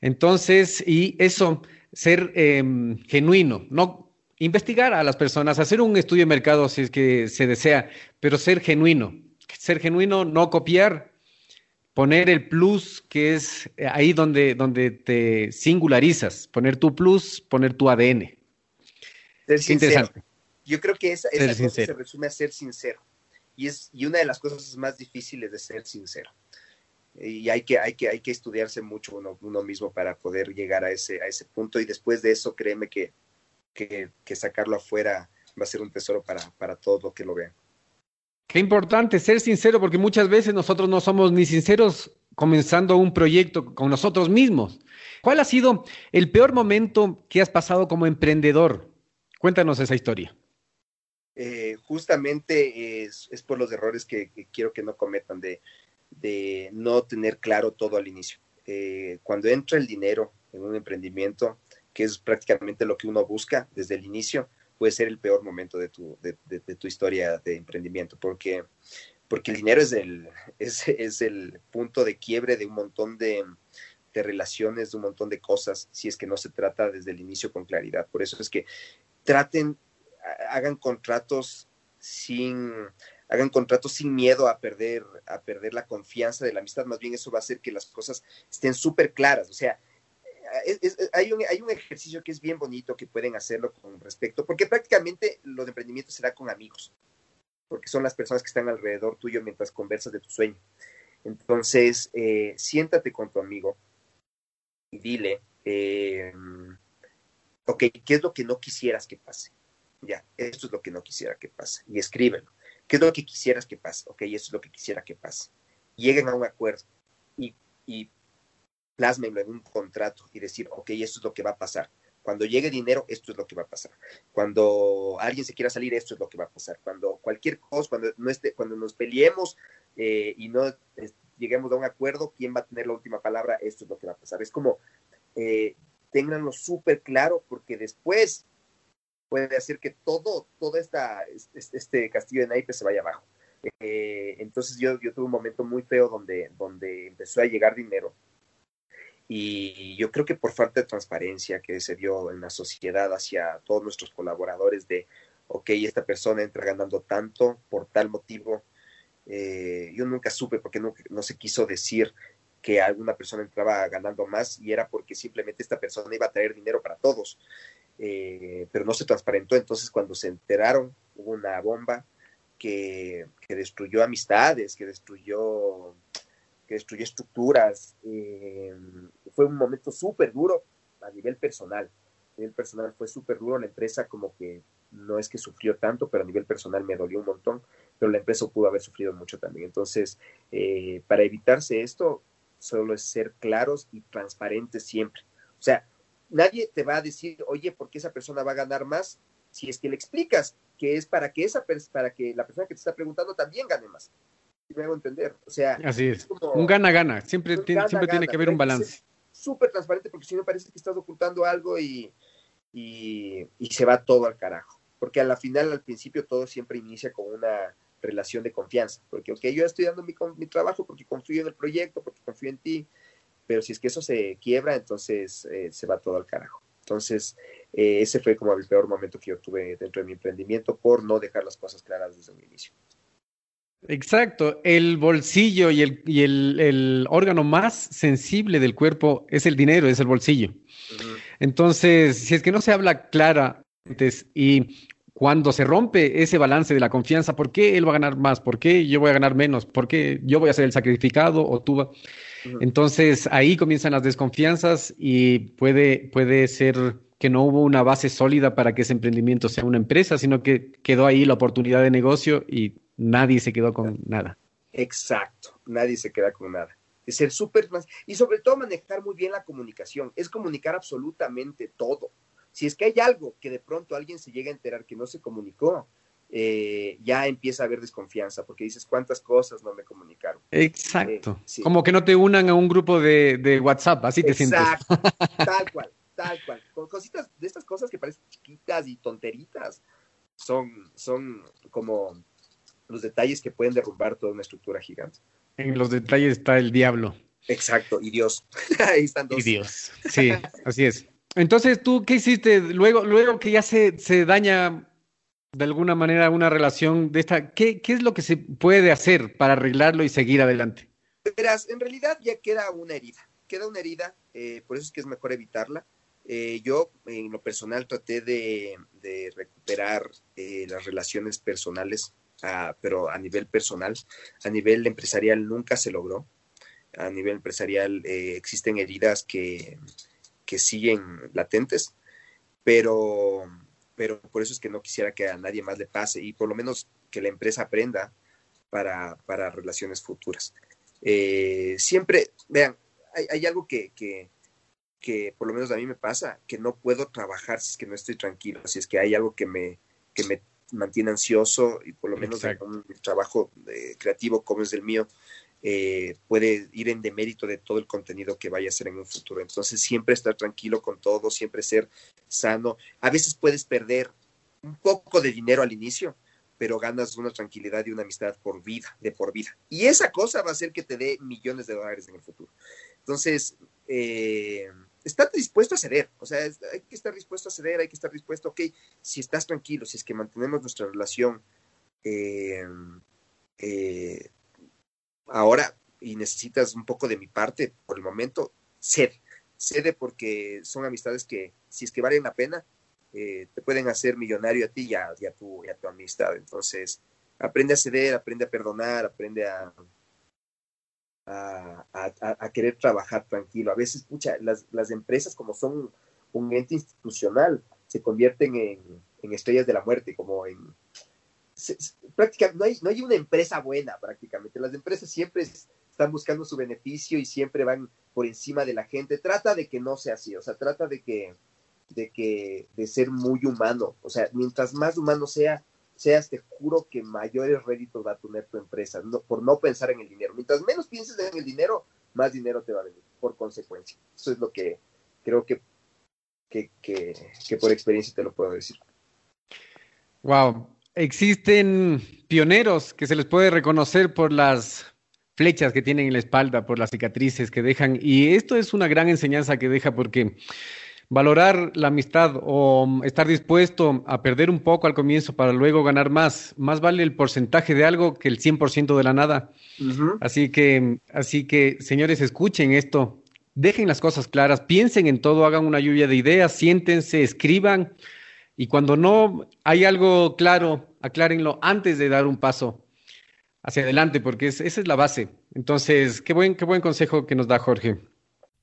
Entonces, y eso, ser em, genuino, no investigar a las personas, hacer un estudio de mercado si es que se desea, pero ser genuino. Ser genuino, no copiar, poner el plus, que es eh, ahí donde, donde te singularizas, poner tu plus, poner tu ADN. Ser sincero. Yo creo que esa, esa cosa se resume a ser sincero. Y, es, y una de las cosas más difíciles de ser sincero. Y hay que, hay que, hay que estudiarse mucho uno, uno mismo para poder llegar a ese, a ese punto. Y después de eso, créeme que, que, que sacarlo afuera va a ser un tesoro para, para todos los que lo vean. Qué importante ser sincero, porque muchas veces nosotros no somos ni sinceros comenzando un proyecto con nosotros mismos. ¿Cuál ha sido el peor momento que has pasado como emprendedor? Cuéntanos esa historia. Eh, justamente es, por los errores que, quiero que no cometan, de, no tener claro todo al inicio. Eh, cuando entra el dinero en un emprendimiento, que es prácticamente lo que uno busca desde el inicio, puede ser el peor momento de tu, de, tu historia de emprendimiento, porque, porque el dinero es el, es el punto de quiebre de un montón de, de relaciones, de un montón de cosas, si es que no se trata desde el inicio con claridad. Por eso es que traten, hagan contratos sin, hagan contratos sin miedo a perder, a perder la confianza de la amistad. Más bien eso va a hacer que las cosas estén súper claras. O sea, hay, un, hay un ejercicio que es bien bonito que pueden hacerlo con respecto, porque prácticamente los emprendimientos será con amigos, porque son las personas que están alrededor tuyo mientras conversas de tu sueño. Entonces, eh, siéntate con tu amigo y dile, eh, ok, ¿qué es lo que no quisieras que pase? Ya, esto es lo que no quisiera que pase. Y escríbelo. ¿Qué es lo que quisieras que pase? Ok, esto es lo que quisiera que pase. Lleguen a un acuerdo y, y plásmenlo en un contrato y decir, ok, esto es lo que va a pasar. Cuando llegue dinero, esto es lo que va a pasar. Cuando alguien se quiera salir, esto es lo que va a pasar. Cuando cualquier cosa, cuando, no esté, cuando nos peleemos eh, y no lleguemos a un acuerdo, ¿quién va a tener la última palabra? Esto es lo que va a pasar. Es como, eh, ténganlo súper claro porque después puede hacer que todo, todo esta, este, castillo de naipes se vaya abajo. Eh, entonces yo, yo tuve un momento muy feo donde, donde empezó a llegar dinero y yo creo que por falta de transparencia que se dio en la sociedad hacia todos nuestros colaboradores de, ok, esta persona entra ganando tanto por tal motivo, eh, yo nunca supe porque no, no se quiso decir que alguna persona entraba ganando más y era porque simplemente esta persona iba a traer dinero para todos, eh, pero no se transparentó. Entonces cuando se enteraron hubo una bomba que, que destruyó amistades, que destruyó que destruyó estructuras. Eh, fue un momento súper duro a nivel personal. A nivel personal fue súper duro. La empresa como que no es que sufrió tanto, pero a nivel personal me dolió un montón, pero la empresa pudo haber sufrido mucho también. Entonces, eh, para evitarse esto, solo es ser claros y transparentes siempre. O sea, nadie te va a decir, oye, ¿por qué esa persona va a ganar más? Si es que le explicas que es para que esa para que la persona que te está preguntando también gane más me hago entender. O sea, así es. un gana-gana. Siempre, siempre tiene que haber un balance. Súper transparente, porque si no parece que estás ocultando algo y, y, se va todo al carajo. Porque a la final, al principio, todo siempre inicia con una relación de confianza. Porque, ok, yo estoy dando mi, mi trabajo porque confío en el proyecto, porque confío en ti, pero si es que eso se quiebra, entonces eh, se va todo al carajo. Entonces, eh, ese fue como el peor momento que yo tuve dentro de mi emprendimiento por no dejar las cosas claras desde un inicio. Exacto, el bolsillo y, el, y el, órgano más sensible del cuerpo es el dinero, es el bolsillo. Entonces, si es que no se habla clara y cuando se rompe ese balance de la confianza, ¿por qué él va a ganar más? ¿Por qué yo voy a ganar menos? ¿Por qué yo voy a ser el sacrificado o tú? Entonces ahí comienzan las desconfianzas y puede, puede ser que no hubo una base sólida para que ese emprendimiento sea una empresa, sino que quedó ahí la oportunidad de negocio y nadie se quedó con nada. Exacto, nadie se queda con nada. Es ser súper y sobre todo manejar muy bien la comunicación, es comunicar absolutamente todo. Si es que hay algo que de pronto alguien se llega a enterar que no se comunicó, eh, ya empieza a haber desconfianza, porque dices cuántas cosas no me comunicaron. Exacto. Eh, Como que no te unan a un grupo de, WhatsApp, así te sientes. Exacto, tal cual, tal cual. Con cositas de estas cosas que parecen chiquitas y tonteritas, son, son como los detalles que pueden derrumbar toda una estructura gigante. En los detalles está el diablo. Exacto, y Dios. Ahí están dos. Y Dios. Sí, así es. Entonces, ¿tú qué hiciste luego, luego que ya se, se daña de alguna manera una relación de esta? ¿qué, ¿Qué es lo que se puede hacer para arreglarlo y seguir adelante? Verás, en realidad ya queda una herida. Queda una herida, eh, por eso es que es mejor evitarla. Eh, yo en lo personal traté de, recuperar eh, las relaciones personales, pero a nivel personal, a nivel empresarial nunca se logró. A nivel empresarial eh, existen heridas que, que siguen latentes, pero, pero por eso es que no quisiera que a nadie más le pase y por lo menos que la empresa aprenda para, para relaciones futuras. siempre, vean, hay, hay algo que, que, que por lo menos a mí me pasa, que no puedo trabajar si es que no estoy tranquilo, si es que hay algo que me, que me mantiene ansioso y por lo menos un trabajo eh, creativo como es el mío, eh, puede ir en demérito de todo el contenido que vaya a ser en un futuro. Entonces, siempre estar tranquilo con todo, siempre ser sano. A veces puedes perder un poco de dinero al inicio, pero ganas una tranquilidad y una amistad por vida, de por vida. Y esa cosa va a hacer que te dé millones de dólares en el futuro. Entonces, eh, está dispuesto a ceder, o sea, hay que estar dispuesto a ceder, hay que estar dispuesto, ok, si estás tranquilo, si es que mantenemos nuestra relación eh, eh, ahora y necesitas un poco de mi parte por el momento, cede, cede porque son amistades que si es que valen la pena, eh, te pueden hacer millonario a ti y a, tu, y a tu amistad. Entonces, aprende a ceder, aprende a perdonar, aprende a, a, querer trabajar tranquilo. A veces, pucha, las, las, empresas como son un ente institucional, se convierten en, estrellas de la muerte, como en... prácticamente, no hay, no hay una empresa buena prácticamente. Las empresas siempre están buscando su beneficio y siempre van por encima de la gente. Trata de que no sea así, o sea, trata de que, de que, de ser muy humano. O sea, mientras más humano sea, seas, te juro que mayores réditos va a tener tu empresa, por no pensar en el dinero. Mientras menos pienses en el dinero, más dinero te va a venir, por consecuencia. Eso es lo que creo que, que, que, por experiencia te lo puedo decir. Wow, existen pioneros que se les puede reconocer por las flechas que tienen en la espalda, por las cicatrices que dejan, y esto es una gran enseñanza que deja porque valorar la amistad o estar dispuesto a perder un poco al comienzo para luego ganar más. Más vale el porcentaje de algo que el 100% de la nada. Así que, así que, señores, escuchen esto. Dejen las cosas claras, piensen en todo, hagan una lluvia de ideas, siéntense, escriban y cuando no hay algo claro, aclárenlo antes de dar un paso hacia adelante, porque esa es la base. Entonces, qué buen, qué buen consejo que nos da Jorge.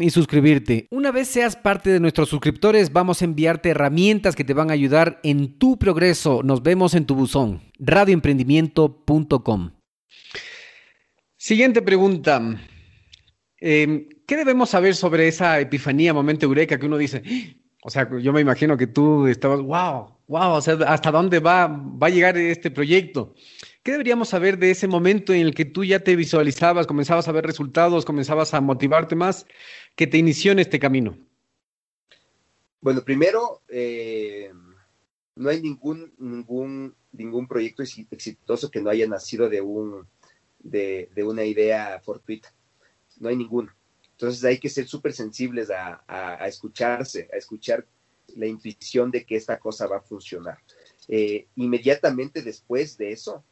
y suscribirte. Una vez seas parte de nuestros suscriptores, vamos a enviarte herramientas que te van a ayudar en tu progreso. Nos vemos en tu buzón. radioemprendimiento.com. Siguiente pregunta. Em, ¿Qué debemos saber sobre esa epifanía, momento eureka que uno dice? O sea, yo me imagino que tú estabas, wow, wow, o sea, ¿hasta dónde va, va a llegar este proyecto? ¿Qué deberíamos saber de ese momento en el que tú ya te visualizabas, comenzabas a ver resultados, comenzabas a motivarte más, que te inició en este camino? Bueno, primero, eh, no hay ningún, ningún, ningún proyecto exitoso que no haya nacido de, un, de, una idea fortuita. No hay ninguno. Entonces hay que ser súper sensibles a, escucharse, a escuchar la intuición de que esta cosa va a funcionar. Eh, inmediatamente después de eso,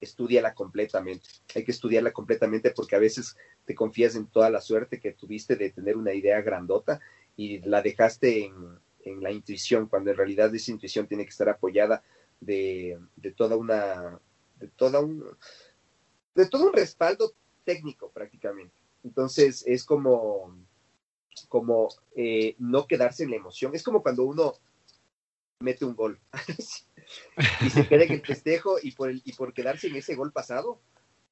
estudiala completamente. Hay que estudiarla completamente porque a veces te confías en toda la suerte que tuviste de tener una idea grandota y la dejaste en, la intuición, cuando en realidad esa intuición tiene que estar apoyada de, de toda una, de toda un, de todo un respaldo técnico prácticamente. Entonces es como, como eh, no quedarse en la emoción. Es como cuando uno mete un gol y se queda en el festejo y por, el, y por quedarse en ese gol pasado,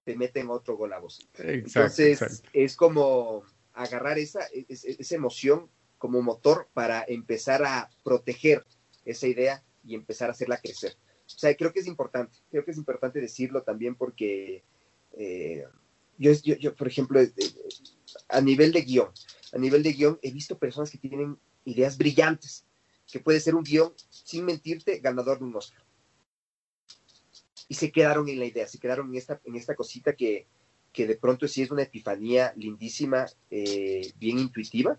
te meten otro gol a vos. Entonces es como agarrar esa, esa emoción como motor para empezar a proteger esa idea y empezar a hacerla crecer. O sea, creo que es importante, creo que es importante decirlo también porque eh, yo, yo, por ejemplo, eh, a nivel de guion, a nivel de guion he visto personas que tienen ideas brillantes, que puede ser un guion, sin mentirte, ganador de un Oscar. Y se quedaron en la idea, se quedaron en esta, en esta cosita que, que de pronto sí es una epifanía lindísima, eh, bien intuitiva,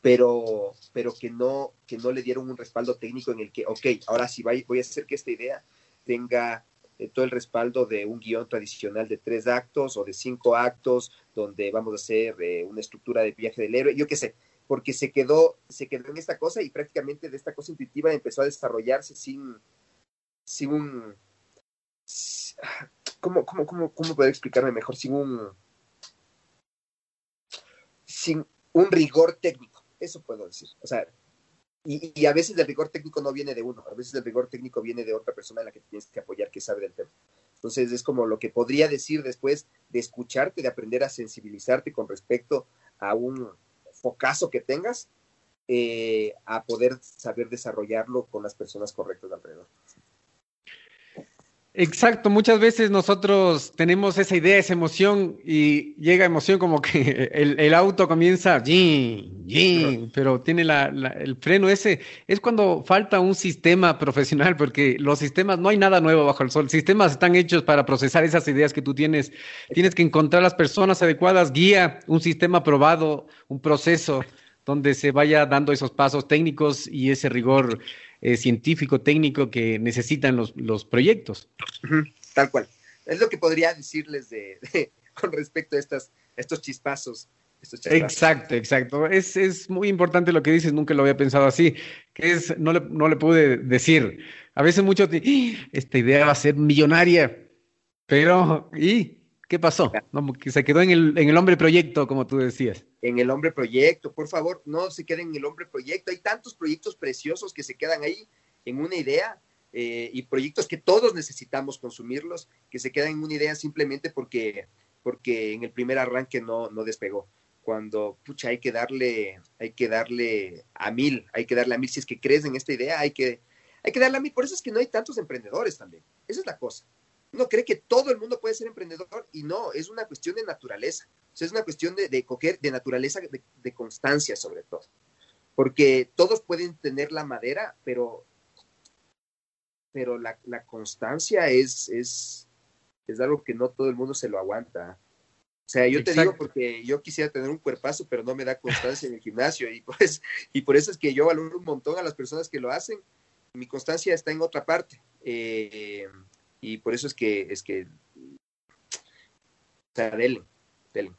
pero, pero que, no, que no le dieron un respaldo técnico en el que, ok, ahora sí voy, a hacer que esta idea tenga eh, todo el respaldo de un guion tradicional de tres actos o de cinco actos, donde vamos a hacer eh, una estructura de viaje del héroe, yo qué sé, porque se quedó, se quedó en esta cosa y prácticamente de esta cosa intuitiva empezó a desarrollarse sin, sin un... ¿Cómo, cómo, cómo, cómo poder explicarme mejor? Sin un... Sin un rigor técnico eso puedo decir. O sea, y, a veces el rigor técnico no viene de uno, a veces el rigor técnico viene de otra persona en la que tienes que apoyar que sabe del tema. Entonces es como lo que podría decir después de escucharte, de aprender a sensibilizarte con respecto a un focazo que tengas, eh, a poder saber desarrollarlo con las personas correctas alrededor. Exacto, muchas veces nosotros tenemos esa idea, esa emoción y llega emoción como que el, auto comienza, pero tiene el freno ese. Es cuando falta un sistema profesional porque los sistemas, no hay nada nuevo bajo el sol. Sistemas están hechos para procesar esas ideas que tú tienes. Tienes que encontrar las personas adecuadas, guía, un sistema probado, un proceso donde se vaya dando esos pasos técnicos y ese rigor eh, científico, técnico que necesitan los, los proyectos. tal cual. Es lo que podría decirles de, con respecto a estas, estos chispazos. Exacto, exacto. Es, es, muy importante lo que dices, nunca lo había pensado así, que es, no le, no le pude decir. A veces muchos, ¡Ah! esta idea va a ser millonaria, pero, ¿y qué pasó? que se quedó en el, en el hombre proyecto, como tú decías en el hombre proyecto, por favor, no se queden en el hombre proyecto. Hay tantos proyectos preciosos que se quedan ahí en una idea eh, y proyectos que todos necesitamos consumirlos, que se quedan en una idea simplemente porque, porque en el primer arranque no, no despegó. Cuando, pucha, hay que darle, hay que darle a mil, hay que darle a mil. Si es que crees en esta idea, hay que, hay que darle a mil. Por eso es que no hay tantos emprendedores también. Esa es la cosa. Uno cree que todo el mundo puede ser emprendedor y no, es una cuestión de naturaleza es una cuestión de, coger, de naturaleza, de, constancia sobre todo. Porque todos pueden tener la madera, pero, pero la, constancia es, es, es algo que no todo el mundo se lo aguanta. O sea, yo te digo porque yo quisiera tener un cuerpazo, pero no me da constancia en el gimnasio y pues y por eso es que yo valoro un montón a las personas que lo hacen. Mi constancia está en otra parte eh, y por eso es que es que o sea, dele, dele.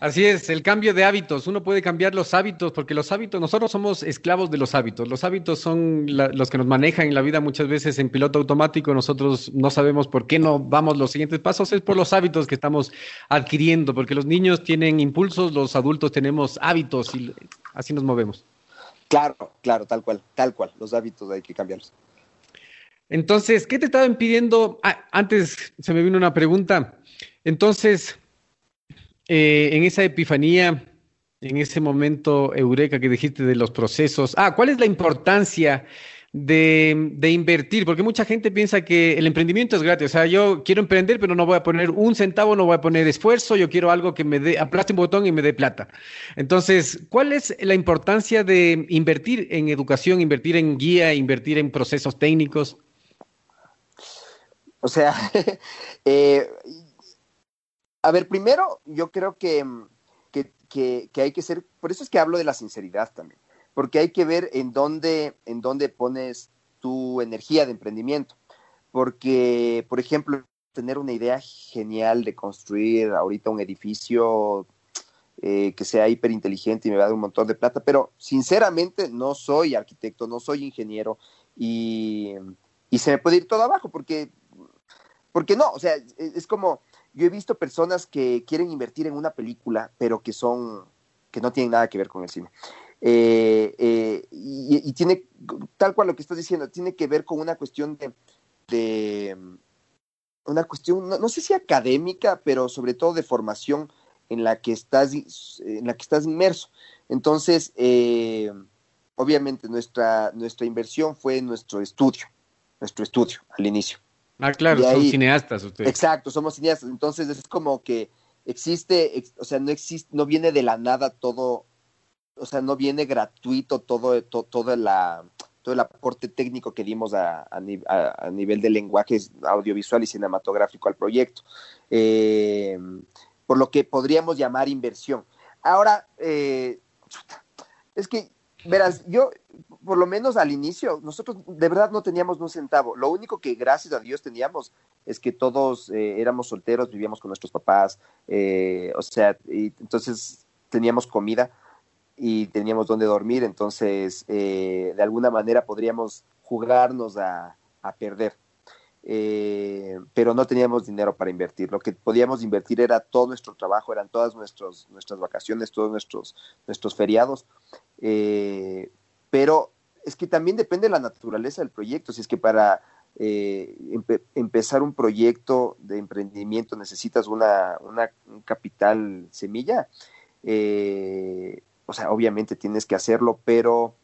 Así es, el cambio de hábitos. Uno puede cambiar los hábitos porque los hábitos, nosotros somos esclavos de los hábitos. Los hábitos son los que nos manejan en la vida muchas veces en piloto automático. Nosotros no sabemos por qué no vamos los siguientes pasos. Es por los hábitos que estamos adquiriendo, porque los niños tienen impulsos, los adultos tenemos hábitos y así nos movemos. Claro, claro, tal cual, tal cual. Los hábitos hay que cambiarlos. Entonces, ¿qué te estaba impidiendo? Ah, antes se me vino una pregunta. Entonces, eh, en esa epifanía, en ese momento eureka que dijiste de los procesos, ah, ¿cuál es la importancia de, invertir? Porque mucha gente piensa que el emprendimiento es gratis. O sea, yo quiero emprender, pero no voy a poner un centavo, no voy a poner esfuerzo, yo quiero algo que me dé, aplaste un botón y me dé plata. Entonces, ¿cuál es la importancia de invertir en educación, invertir en guía, invertir en procesos técnicos? O sea, eh, a ver, primero, yo creo mm, que, que, hay que ser, por eso es que hablo de la sinceridad también, porque hay que ver en dónde, en dónde pones tu energía de emprendimiento. Porque, por ejemplo, tener una idea genial de construir ahorita un edificio eh, que sea hiperinteligente y me va a dar un montón de plata, pero sinceramente no soy arquitecto, no soy ingeniero y, y se me puede ir todo abajo porque, porque no, o sea, es, como, yo he visto personas que quieren invertir en una película, pero que son, que no tienen nada que ver con el cine. Eh, eh, y, tiene, tal cual lo que estás diciendo, tiene que ver con una cuestión de, una cuestión, no, sé si académica, pero sobre todo de formación en la que estás, en la que estás inmerso. Entonces, eh, obviamente nuestra, nuestra inversión fue nuestro estudio, nuestro estudio al inicio. Ah, claro, son cineastas ustedes. Exacto, somos cineastas. Entonces es como que existe, o sea, no existe, no viene de la nada todo, o sea, no viene gratuito todo, todo, la, todo el aporte técnico que dimos a, a, nivel de lenguaje audiovisual y cinematográfico al proyecto. Eh, por lo que podríamos llamar inversión. Ahora, eh, es que, verás, yo, por lo menos al inicio, nosotros de verdad no teníamos un centavo. Lo único que, gracias a Dios, teníamos es que todos eh, éramos solteros, vivíamos con nuestros papás, eh, o sea, y entonces teníamos comida y teníamos donde dormir, entonces de alguna manera podríamos jugarnos a perder. Eh, pero no teníamos dinero para invertir. Lo que podíamos invertir era todo nuestro trabajo, eran todas nuestros, nuestras vacaciones, todos nuestros, nuestros feriados. Eh, pero es que también depende de la naturaleza del proyecto. Si es que para eh, empezar un proyecto de emprendimiento necesitas una, una un capital semilla, o sea, obviamente tienes que hacerlo, pero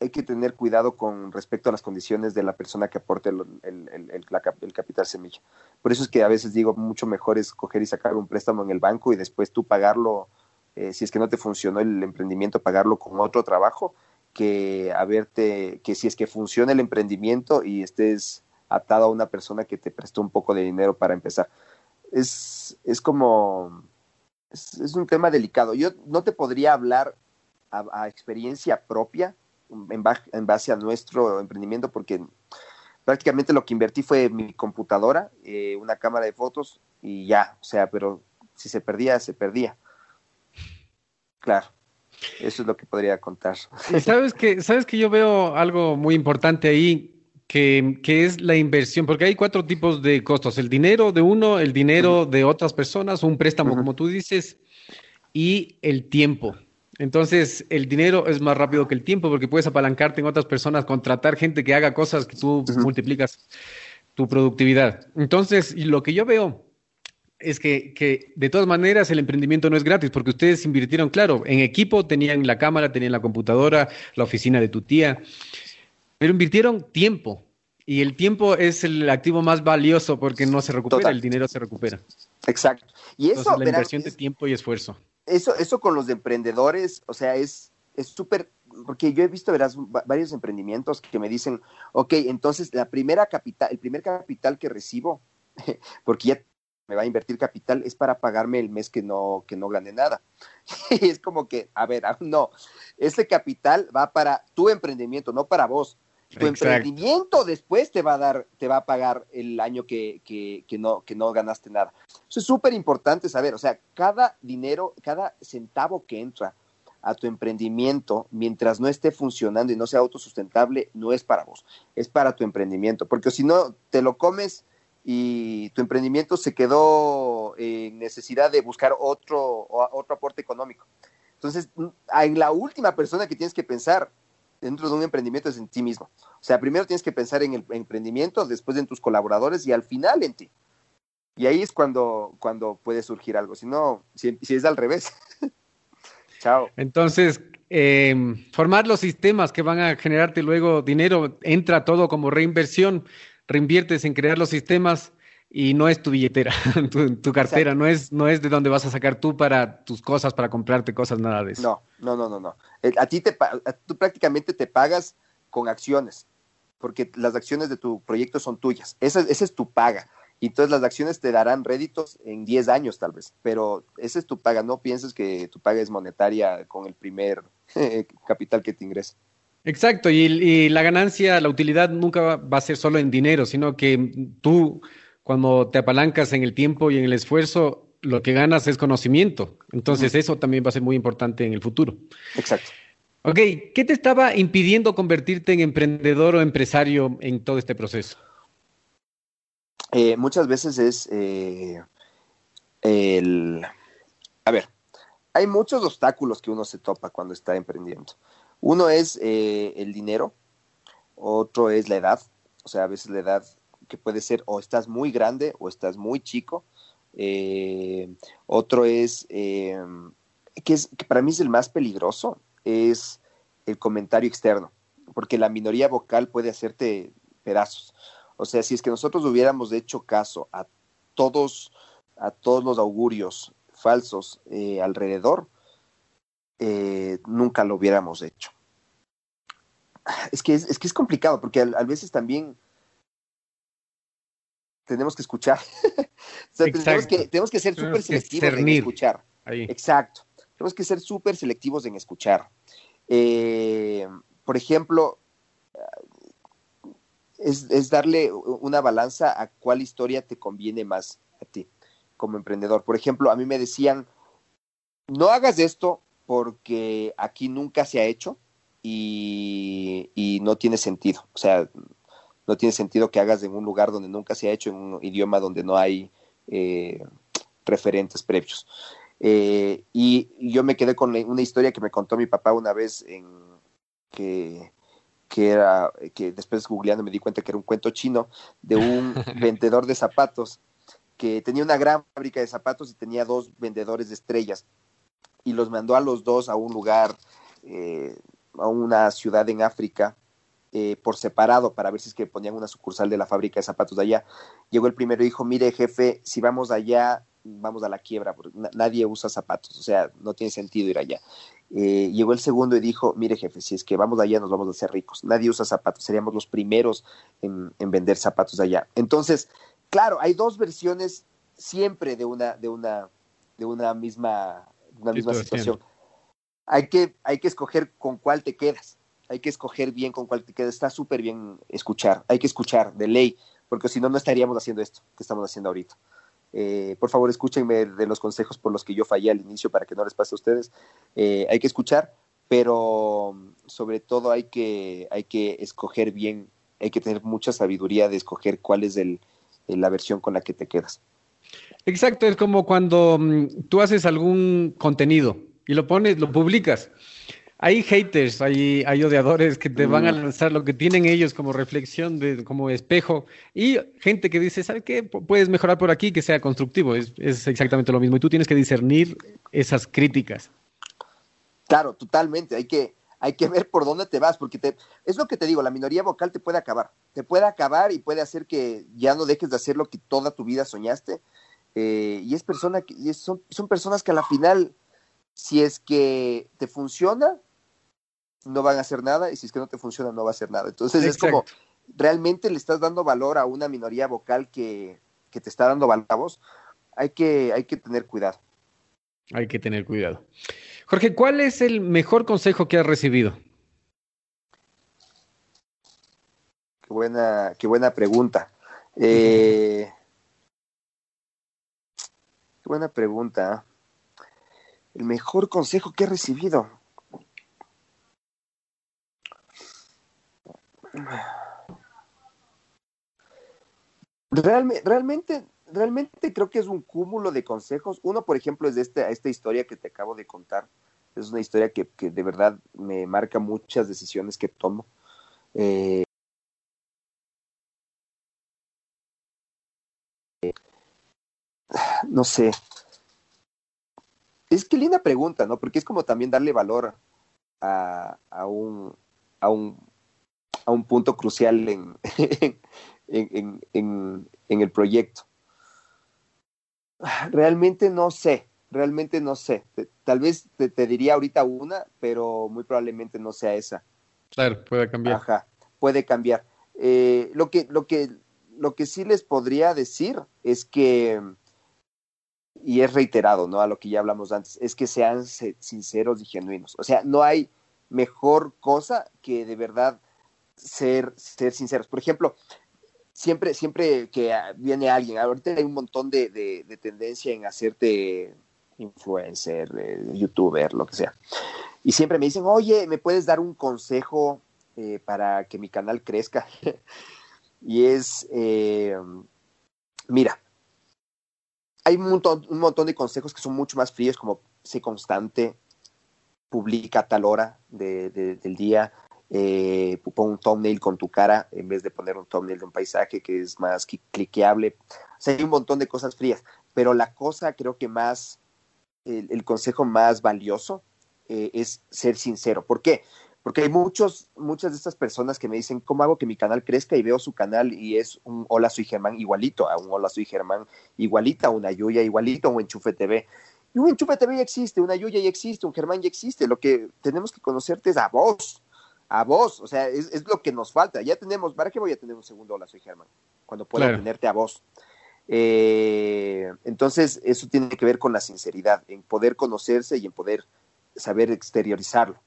hay que tener cuidado con respecto a las condiciones de la persona que aporte el, el, capital semilla. Por eso es que a veces digo, mucho mejor es coger y sacar un préstamo en el banco y después tú pagarlo, eh, si es que no te funcionó el emprendimiento, pagarlo con otro trabajo, que a que si es que funciona el emprendimiento y estés atado a una persona que te prestó un poco de dinero para empezar. Es, es como, es un tema delicado. Yo no te podría hablar a experiencia propia, en, base a nuestro emprendimiento porque prácticamente lo que invertí fue mi computadora, eh, una cámara de fotos y ya, o sea, pero si se perdía, se perdía. Claro, eso es lo que podría contar. sabes que, sabes que yo veo algo muy importante ahí, que, que, es la inversión, porque hay cuatro tipos de costos, el dinero de uno, el dinero de otras personas, un préstamo, como tú dices, y el tiempo. Entonces, el dinero es más rápido que el tiempo porque puedes apalancarte en otras personas, contratar gente que haga cosas que tú multiplicas tu productividad. Entonces, lo que yo veo es que, que, de todas maneras el emprendimiento no es gratis porque ustedes invirtieron, claro, en equipo, tenían la cámara, tenían la computadora, la oficina de tu tía, pero invirtieron tiempo. Y el tiempo es el activo más valioso porque no se recupera, el dinero se recupera. Exacto. Y eso, la inversión de tiempo y esfuerzo eso, eso con los emprendedores, o sea, es súper, porque yo he visto, verás, varios emprendimientos que me dicen, ok, entonces la primera capital, el primer capital que recibo, porque ya me va a invertir capital, es para pagarme el mes que no, que no gane nada. Y es como que, a ver, no, ese capital va para tu emprendimiento, no para vos. Tu emprendimiento después te va a dar, te va a pagar el año que, que, que no, que no ganaste nada. Eso es súper importante saber. O sea, cada dinero, cada centavo que entra a tu emprendimiento, mientras no esté funcionando y no sea autosustentable, no es para vos, es para tu emprendimiento. Porque si no, te lo comes y tu emprendimiento se quedó en necesidad de buscar otro, otro aporte económico. Entonces, en la última persona que tienes que pensar dentro de un emprendimiento es en ti mismo. O sea, primero tienes que pensar en el emprendimiento, después en tus colaboradores y al final en ti. Y ahí es cuando, cuando puede surgir algo. Si no, si, es al revés. Chao. Entonces, em, formar los sistemas que van a generarte luego dinero, entra todo como reinversión, reinviertes en crear los sistemas y no es tu billetera, tu, cartera, no es, no es de donde vas a sacar tú para tus cosas, para comprarte cosas, nada de eso. No, no, no, no, no. Eh, a ti te, tú prácticamente te pagas con acciones, porque las acciones de tu proyecto son tuyas. Esa, esa es tu paga. Y entonces las acciones te darán réditos en 10 años tal vez, pero esa es tu paga. No pienses que tu paga es monetaria con el primer capital que te ingresa. Exacto, y, y, la ganancia, la utilidad nunca va a ser solo en dinero, sino que tú cuando te apalancas en el tiempo y en el esfuerzo, lo que ganas es conocimiento. Entonces, eso también va a ser muy importante en el futuro. Exacto. Ok, ¿qué te estaba impidiendo convertirte en emprendedor o empresario en todo este proceso? Eh, muchas veces es eh, el... A ver, hay muchos obstáculos que uno se topa cuando está emprendiendo. Uno es eh, el dinero, otro es la edad, o sea, a veces la edad que puede ser o estás muy grande o estás muy chico. otro es, que es, que para mí es el más peligroso, es el comentario externo, porque la minoría vocal puede hacerte pedazos. O sea, si es que nosotros hubiéramos hecho caso a todos, a todos los augurios falsos eh, alrededor, eh, nunca lo hubiéramos hecho. Es que es, que es complicado, porque a, veces también tenemos que escuchar. tenemos, que, tenemos que ser súper selectivos en escuchar. Exacto. Tenemos que ser súper selectivos en escuchar. Eh, por ejemplo, es, darle una balanza a cuál historia te conviene más a ti como emprendedor. Por ejemplo, a mí me decían, no hagas esto porque aquí nunca se ha hecho y, no tiene sentido. O sea, no tiene sentido que hagas en un lugar donde nunca se ha hecho, en un idioma donde no hay eh, referentes previos. Eh, y yo me quedé con una historia que me contó mi papá una vez en que, que era que después googleando me di cuenta que era un cuento chino de un vendedor de zapatos que tenía una gran fábrica de zapatos y tenía dos vendedores de estrellas y los mandó a los dos a un lugar eh, a una ciudad en África eh, por separado para ver si es que ponían una sucursal de la fábrica de zapatos de allá. Llegó el primero y dijo, mire jefe, si vamos allá vamos a la quiebra, porque nadie usa zapatos, o sea, no tiene sentido ir allá. Eh, llegó el segundo y dijo, mire jefe, si es que vamos allá nos vamos a hacer ricos, nadie usa zapatos, seríamos los primeros en, vender zapatos allá. Entonces, claro, hay dos versiones siempre de una, de una, de una misma, una misma situación. Hay que, hay que escoger con cuál te quedas, hay que escoger bien con cuál quedas, está súper bien escuchar, hay que escuchar de ley, porque si no, no estaríamos haciendo esto que estamos haciendo ahorita. Eh, por favor, escúchenme de los consejos por los que yo fallé al inicio para que no les pase a ustedes. Eh, hay que escuchar, pero sobre todo hay que, hay que escoger bien, hay que tener mucha sabiduría de escoger cuál es el, la versión con la que te quedas. Exacto, es como cuando mm, tú haces algún contenido y lo pones, lo publicas hay haters, hay, hay odiadores que te van a mm. lanzar lo que tienen ellos como reflexión, de, como espejo, y gente que dice, ¿sabes qué? Puedes mejorar por aquí, que sea constructivo, es, exactamente lo mismo, y tú tienes que discernir esas críticas. Claro, totalmente, hay que, hay que ver por dónde te vas, porque te, es lo que te digo, la minoría vocal te puede acabar, te puede acabar y puede hacer que ya no dejes de hacer lo que toda tu vida soñaste, eh, y es persona que, y son, son personas que a la final, si es que te funciona, no van a hacer nada y si es que no te funciona no va a hacer nada. Entonces es como, realmente le estás dando valor a una minoría vocal que, que te está dando valor a vos. Hay que, hay que tener cuidado. Hay que tener cuidado. Jorge, ¿cuál es el mejor consejo que has recibido? Qué buena, qué buena pregunta. Eh, qué buena pregunta. El mejor consejo que he recibido. realmente, realmente creo que es un cúmulo de consejos. Uno, por ejemplo, es de esta, historia que te acabo de contar. Es una historia que, de verdad me marca muchas decisiones que tomo. Eh, no sé. Es que linda pregunta, ¿no? Porque es como también darle valor a, a, un, a, un, a un punto crucial en, en, en, en, el proyecto. Realmente no sé, realmente no sé. Tal vez te, diría ahorita una, pero muy probablemente no sea esa. Claro, puede cambiar. Ajá, puede cambiar. Eh, lo, que, lo, que, lo que sí les podría decir es que, y es reiterado, ¿no? A lo que ya hablamos antes, es que sean sinceros y genuinos. O sea, no hay mejor cosa que de verdad ser, ser sinceros. Por ejemplo, siempre, siempre que viene alguien, ahorita hay un montón de, de, tendencia en hacerte influencer, eh, youtuber, lo que sea. Y siempre me dicen, oye, ¿me puedes dar un consejo eh, para que mi canal crezca? y es, eh, mira, hay un montón, un montón de consejos que son mucho más fríos, como sé constante, publica a tal hora del día, eh, pon un thumbnail con tu cara en vez de poner un thumbnail de un paisaje que es más cliqueable. O sea, hay un montón de cosas frías, pero la cosa creo que más, el, consejo más valioso eh, es ser sincero. ¿Por qué? Porque hay muchos, muchas de estas personas que me dicen, ¿cómo hago que mi canal crezca? Y veo su canal y es un Hola Soy Germán igualito a un Hola Soy Germán igualita, una Yuya igualito, un Enchufe TV. Y un Enchufe TV ya existe, una Yuya ya existe, un Germán ya existe. Lo que tenemos que conocerte es a vos a vos, o sea, es, lo que nos falta. Ya tenemos, ¿para qué voy a tener un segundo hola, soy Germán? Cuando puedo tenerte a vos. Eh, entonces, eso tiene que ver con la sinceridad, en poder conocerse y en poder saber exteriorizarlo.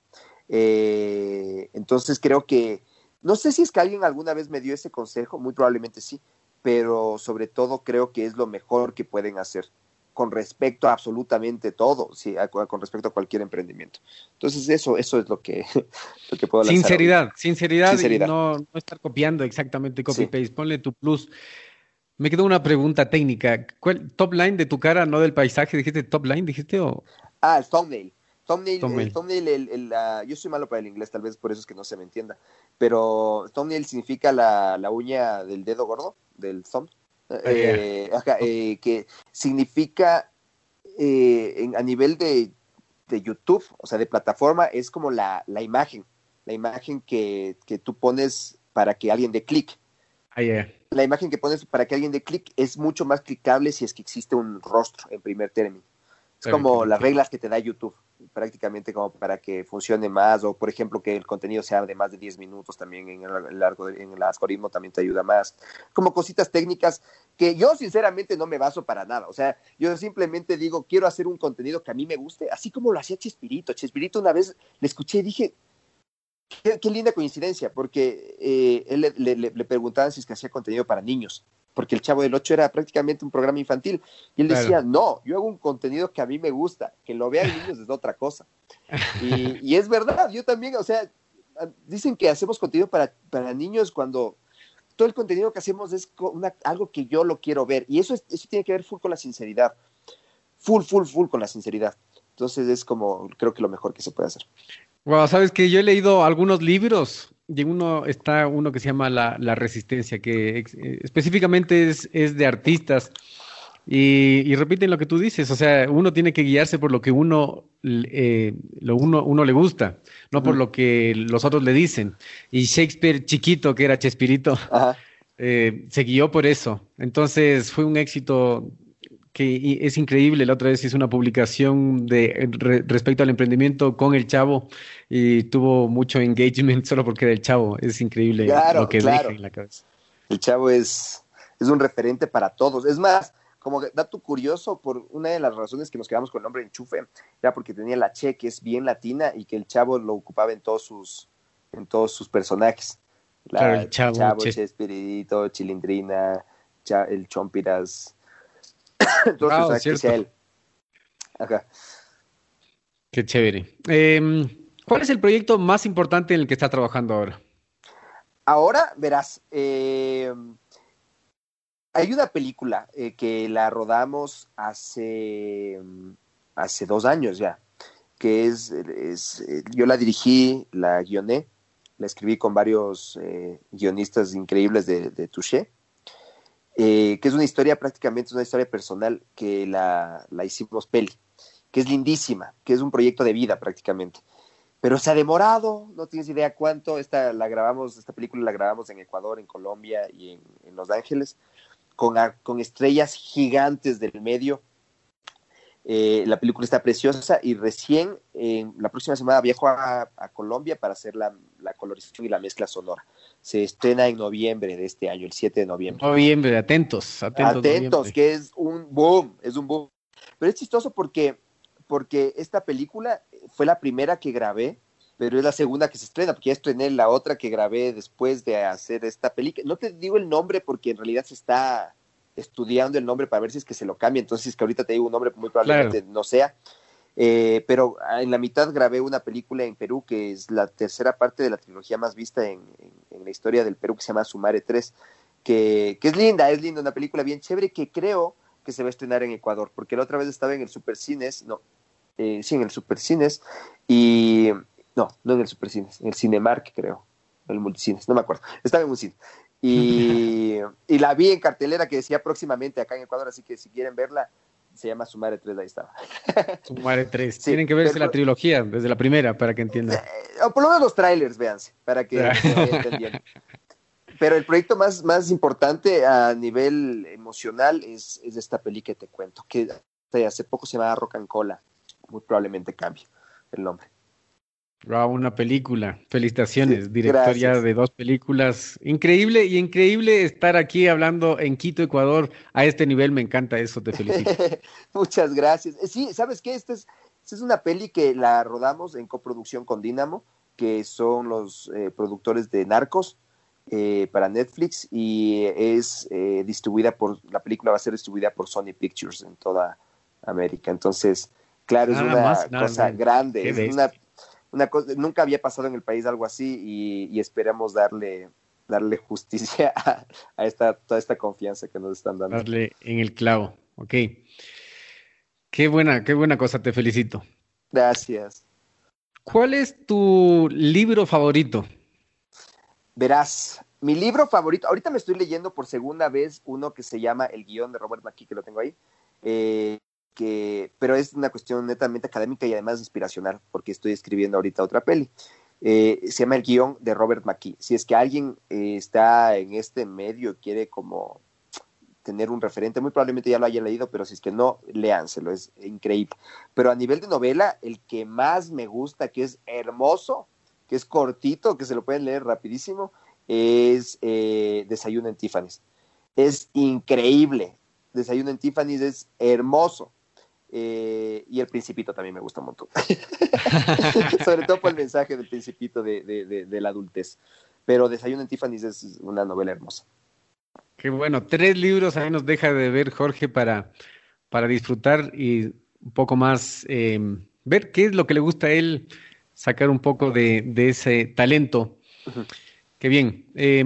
Eh, entonces, creo que, no sé si es que alguien alguna vez me dio ese consejo, muy probablemente sí, pero sobre todo creo que es lo mejor que pueden hacer con respecto a absolutamente todo, sí, con respecto a cualquier emprendimiento. Entonces, eso, eso es lo que, lo que puedo lanzar Sinceridad, sinceridad, sinceridad, y no, no, estar copiando exactamente copy-paste, ponle tu plus. Me quedó una pregunta técnica. ¿Cuál, top line de tu cara, no del paisaje? ¿Dijiste top line, dijiste? O... Ah, el thumbnail. Thumbnail, El thumbnail el, yo soy malo para el inglés, tal vez por eso es que no se me entienda. Pero thumbnail significa la, la uña del dedo gordo, del thumb. Ah, eh, eh, que significa eh, a nivel de, YouTube, o sea, de plataforma, es como la, imagen, la imagen que, tú pones para que alguien dé clic. Ah, la imagen que pones para que alguien dé clic es mucho más clicable si es que existe un rostro en primer término. Es como las reglas que te da YouTube, prácticamente como para que funcione más, o por ejemplo que el contenido sea de más de 10 minutos también en el, largo en el algoritmo también te ayuda más. Como cositas técnicas que yo sinceramente no me baso para nada. O sea, yo simplemente digo, quiero hacer un contenido que a mí me guste, así como lo hacía Chespirito. Chespirito una vez le escuché y dije, qué, linda coincidencia, porque eh, él le, le, le preguntaban si es que hacía contenido para niños porque el Chavo del Ocho era prácticamente un programa infantil. Y él decía, no, yo hago un contenido que a mí me gusta, que lo vean niños es otra cosa. Y, es verdad, yo también, o sea, dicen que hacemos contenido para, para niños cuando todo el contenido que hacemos es algo que yo lo quiero ver. Y eso, eso tiene que ver full con la sinceridad. Full, full, full con la sinceridad. Entonces es como, creo que lo mejor que se puede hacer. Bueno, sabes que yo he leído algunos libros y uno está uno que se llama La, la Resistencia, que eh, específicamente es, es, de artistas. Y, y, repiten lo que tú dices, o sea, uno tiene que guiarse por lo que uno, eh, lo uno, uno le gusta, no por lo que los otros le dicen. Y Shakespeare chiquito, que era Chespirito, eh, se guió por eso. Entonces fue un éxito que es increíble. La otra vez hice una publicación de respecto al emprendimiento con el chavo y tuvo mucho engagement solo porque era el chavo. Es increíble lo que deja en la cabeza. El chavo es, es un referente para todos. Es más, como dato curioso, por una de las razones que nos quedamos con el nombre Enchufe, era porque tenía la che que es bien latina y que el chavo lo ocupaba en todos sus, en todos sus personajes. claro, el chavo, chavo Chespirito, Chilindrina, el Chompiras, Entonces, él. Qué chévere. Em, ¿Cuál es el proyecto más importante en el que está trabajando ahora? Ahora, verás, em, hay una película eh, que la rodamos hace, hace dos años ya, que es, yo la dirigí, la guioné, la escribí con varios eh, guionistas increíbles de, de Touché eh, que es una historia prácticamente, una historia personal que la, la, hicimos peli, que es lindísima, que es un proyecto de vida prácticamente. Pero se ha demorado, no tienes idea cuánto, esta, la grabamos, esta película la grabamos en Ecuador, en Colombia y en, en Los Ángeles, con, con estrellas gigantes del medio, eh, la película está preciosa y recién en la próxima semana viajo a, Colombia para hacer la, colorización y la mezcla sonora. Se estrena en noviembre de este año, el 7 de noviembre. Noviembre, atentos, atentos. Atentos, que es un boom, es un boom. Pero es chistoso porque, porque esta película fue la primera que grabé pero es la segunda que se estrena, porque ya estrené la otra que grabé después de hacer esta película. No te digo el nombre porque en realidad se está estudiando el nombre para ver si es que se lo cambia, entonces es que ahorita te digo un nombre muy probablemente no sea. Eh, pero en la mitad grabé una película en Perú que es la tercera parte de la trilogía más vista en, la historia del Perú que se llama Sumare 3, que, que, es linda, es linda, una película bien chévere que creo que se va a estrenar en Ecuador, porque la otra vez estaba en el Supercines, no, eh, sí, en el Supercines, y no, no en el Supercines, en el Cinemark creo, el Multicines, no me acuerdo, estaba en un cine. Y, y la vi en cartelera que decía próximamente acá en Ecuador, así que si quieren verla, se llama Sumare 3, ahí estaba. Sumare 3. Tienen que verse la trilogía desde la primera para que entiendan. Eh, o por lo menos los trailers, véanse, para que entiendan. Pero el proyecto más, más importante a nivel emocional es, es esta peli que te cuento, que hace poco se llamaba Rock and Cola. Muy probablemente cambie el nombre. Wow, una película. Felicitaciones, directoria de dos películas. Increíble y increíble estar aquí hablando en Quito, Ecuador. A este nivel me encanta eso, te felicito. Muchas gracias. Eh, sí, ¿sabes qué? Esta es, es una peli que la rodamos en coproducción con Dynamo, que son los eh, productores de Narcos eh, para Netflix y es distribuida por, la película va a ser distribuida por Sony Pictures en toda América. Entonces, claro, es una cosa grande. Es una una cosa, nunca había pasado en el país algo así y, esperamos darle, darle justicia a, esta, toda esta confianza que nos están dando. Darle en el clavo, ok. Qué buena, qué buena cosa, te felicito. Gracias. ¿Cuál es tu libro favorito? Verás, mi libro favorito, ahorita me estoy leyendo por segunda vez uno que se llama El guion de Robert McKee, que lo tengo ahí. Eh, pero es una cuestión netamente académica y además inspiracional, porque estoy escribiendo ahorita otra peli. Eh, se llama El guion de Robert McKee. Si es que alguien eh, está en este medio y quiere como tener un referente, muy probablemente ya lo haya leído, pero si es que no, léanselo, es increíble. Pero a nivel de novela, el que más me gusta, que es hermoso, que es cortito, que se lo pueden leer rapidísimo, es eh, Desayuno en Tiffany's. Es increíble. Desayuno en Tiffany's es hermoso. Eh, y el Principito también me gusta un montón. Sobre todo por el mensaje del Principito de, de, la adultez. Pero Desayuno en Tiffany's es una novela hermosa. Qué bueno. Tres libros ahí nos deja de ver Jorge para, para disfrutar y un poco más em, ver qué es lo que le gusta a él, sacar un poco de, ese talento. Qué bien. Eh,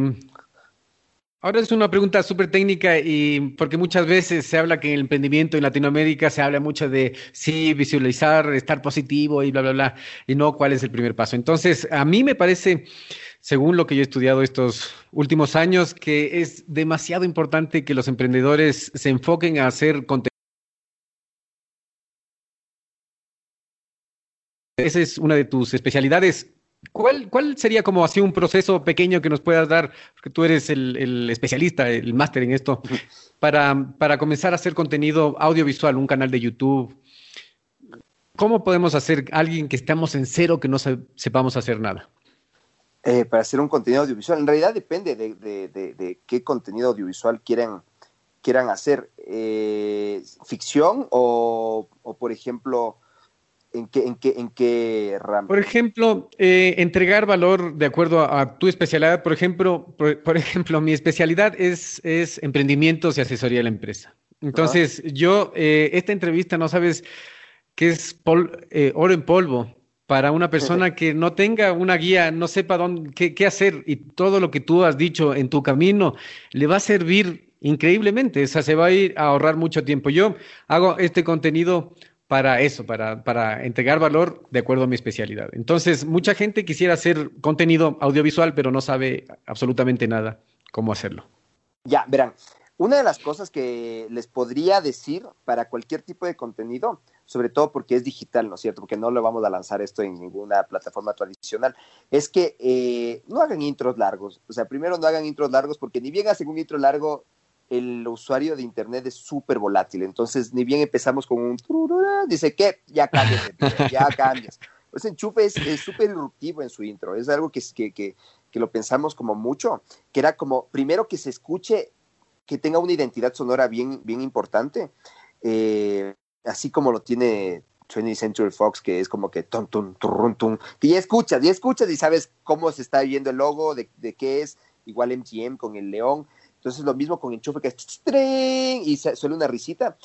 Ahora es una pregunta súper técnica y porque muchas veces se habla que en el emprendimiento en Latinoamérica se habla mucho de sí, visualizar, estar positivo y bla, bla, bla, y no cuál es el primer paso. Entonces, a mí me parece, según lo que yo he estudiado estos últimos años, que es demasiado importante que los emprendedores se enfoquen a hacer contenido. Esa es una de tus especialidades. ¿Cuál, ¿Cuál sería como así un proceso pequeño que nos puedas dar, porque tú eres el, especialista, el máster en esto, para, para, comenzar a hacer contenido audiovisual, un canal de YouTube? ¿Cómo podemos hacer alguien que estamos en cero que no sepamos hacer nada? Eh, para hacer un contenido audiovisual, en realidad depende de, de, qué contenido audiovisual quieran, quieran hacer. Eh, ¿Ficción o, o, por ejemplo, ¿En qué, en qué, en qué rama? Por ejemplo, eh, entregar valor de acuerdo a, tu especialidad. Por ejemplo, por, ejemplo, mi especialidad es, es, emprendimientos y asesoría de la empresa. Entonces, yo, eh, esta entrevista, no sabes qué es eh, oro en polvo para una persona que no tenga una guía, no sepa dónde, qué, qué hacer y todo lo que tú has dicho en tu camino le va a servir increíblemente. O sea, se va a ir a ahorrar mucho tiempo. Yo hago este contenido para eso, para, para entregar valor de acuerdo a mi especialidad. Entonces, mucha gente quisiera hacer contenido audiovisual, pero no sabe absolutamente nada cómo hacerlo. Ya, verán, una de las cosas que les podría decir para cualquier tipo de contenido, sobre todo porque es digital, ¿no es cierto? Porque no lo vamos a lanzar esto en ninguna plataforma tradicional, es que eh, no hagan intros largos. O sea, primero no hagan intros largos porque ni bien hacen un intro largo, el usuario de Internet es súper volátil. Entonces, ni bien empezamos con un... Dice, ¿qué? Ya cambias, ya cambias. Pues Enchufe es súper irruptivo en su intro. Es algo que, que, que, que, lo pensamos como mucho, que era como, primero que se escuche, que tenga una identidad sonora bien, bien importante, eh, así como lo tiene 20th Century Fox, que es como que tum, tum, tum, que ya escuchas, ya escuchas y sabes cómo se está viendo el logo, de, de qué es, igual MGM con el león. Entonces lo mismo con enchufe que es y suele una risita,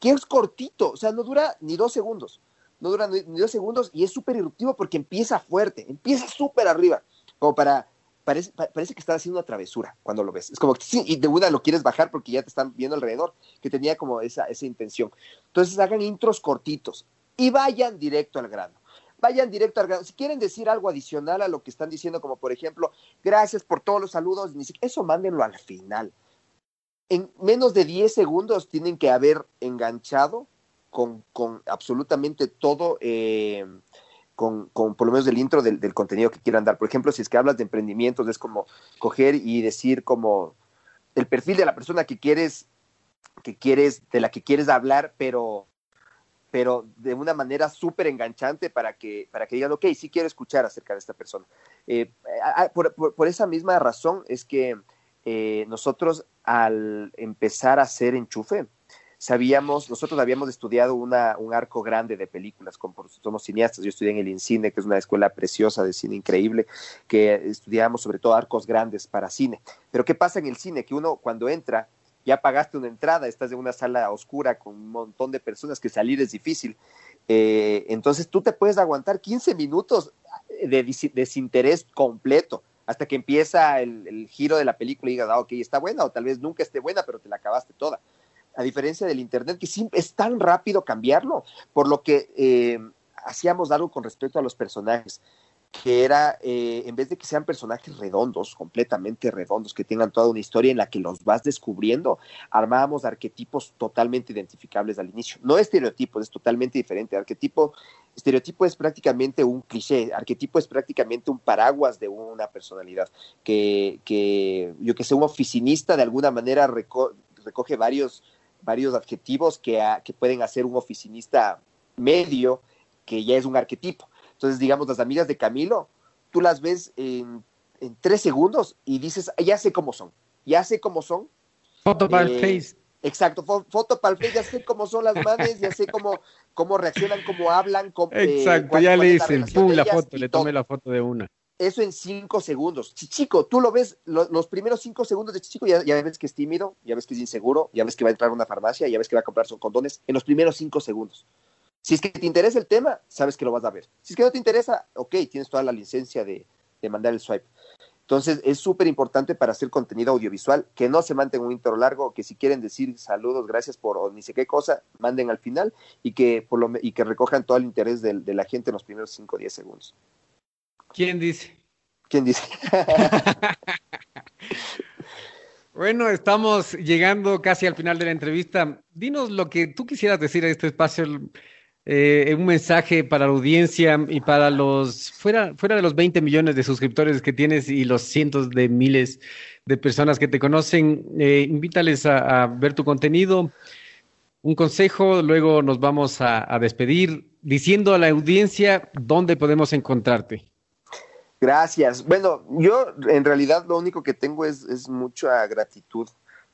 que es cortito, o sea, no dura ni dos segundos, no dura ni dos segundos y es súper irruptivo porque empieza fuerte, empieza súper arriba, como para, parece, que está haciendo una travesura cuando lo ves, es como y de una lo quieres bajar porque ya te están viendo alrededor, que tenía como esa, esa intención. Entonces hagan intros cortitos y vayan directo al grano vayan directo al grano. Si quieren decir algo adicional a lo que están diciendo, como por ejemplo, gracias por todos los saludos, eso mándenlo al final. En menos de 10 segundos tienen que haber enganchado con, con absolutamente todo, eh, con, con, por lo menos el intro del, del, contenido que quieran dar. Por ejemplo, si es que hablas de emprendimientos, es como coger y decir como el perfil de la persona que quieres, que quieres, de la que quieres hablar, pero pero de una manera súper enganchante para que, para que digan, ok, sí quiero escuchar acerca de esta persona. Eh, por, esa misma razón es que eh, nosotros al empezar a hacer enchufe, sabíamos, nosotros habíamos estudiado una, un arco grande de películas, como somos cineastas, yo estudié en el INCINE, que es una escuela preciosa de cine increíble, que estudiábamos sobre todo arcos grandes para cine. Pero ¿qué pasa en el cine? Que uno cuando entra ya pagaste una entrada, estás en una sala oscura con un montón de personas que salir es difícil. Eh, entonces tú te puedes aguantar 15 minutos de desinterés completo hasta que empieza el, giro de la película y digas, ah, ok, está buena o tal vez nunca esté buena, pero te la acabaste toda. A diferencia del Internet, que es tan rápido cambiarlo, por lo que eh, hacíamos algo con respecto a los personajes que era, eh, en vez de que sean personajes redondos, completamente redondos, que tengan toda una historia en la que los vas descubriendo, armábamos arquetipos totalmente identificables al inicio. No estereotipos, es totalmente diferente. Arquetipo, estereotipo es prácticamente un cliché, arquetipo es prácticamente un paraguas de una personalidad, que, que yo que sé, un oficinista de alguna manera recoge varios, varios adjetivos que, que pueden hacer un oficinista medio, que ya es un arquetipo entonces, digamos, las amigas de Camilo, tú las ves en, tres segundos y dices, ya sé cómo son, ya sé cómo son. Foto para el eh, Face. Exacto, foto para el Face, ya sé cómo son las manes, ya sé cómo, cómo reaccionan, cómo hablan. Cómo, eh, Exacto, ya le dicen, pum, la foto, le tomé la foto de una. Eso en cinco segundos. Chichico, tú lo ves, los primeros cinco segundos de Chichico, ya, ya, ves que es tímido, ya ves que es inseguro, ya ves que va a entrar a una farmacia, ya ves que va a comprar sus condones, en los primeros cinco segundos. Si es que te interesa el tema, sabes que lo vas a ver. Si es que no te interesa, ok, tienes toda la licencia de, mandar el swipe. Entonces, es súper importante para hacer contenido audiovisual que no se mantenga un intro largo, que si quieren decir saludos, gracias por o ni sé qué cosa, manden al final y que, por lo, y que recojan todo el interés de, de la gente en los primeros 5 o 10 segundos. ¿Quién dice? ¿Quién dice? bueno, estamos llegando casi al final de la entrevista. Dinos lo que tú quisieras decir a este espacio eh, un mensaje para la audiencia y para los, fuera, fuera de los 20 millones de suscriptores que tienes y los cientos de miles de personas que te conocen, eh, invítales a, ver tu contenido. Un consejo, luego nos vamos a, despedir diciendo a la audiencia dónde podemos encontrarte. Gracias. Bueno, yo en realidad lo único que tengo es, es mucha gratitud,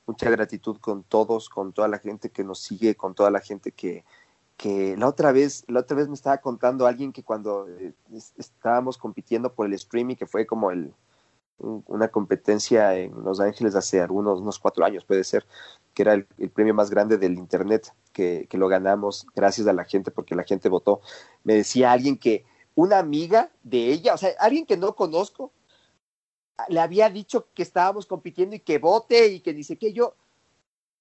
mucha gratitud con todos, con toda la gente que nos sigue, con toda la gente que, que la otra vez, la otra vez me estaba contando alguien que cuando eh, estábamos compitiendo por el streaming, que fue como el, una competencia en Los Ángeles hace algunos unos cuatro años, puede ser, que era el, premio más grande del Internet, que, que, lo ganamos gracias a la gente, porque la gente votó. Me decía alguien que una amiga de ella, o sea, alguien que no conozco, le había dicho que estábamos compitiendo y que vote y que dice que yo,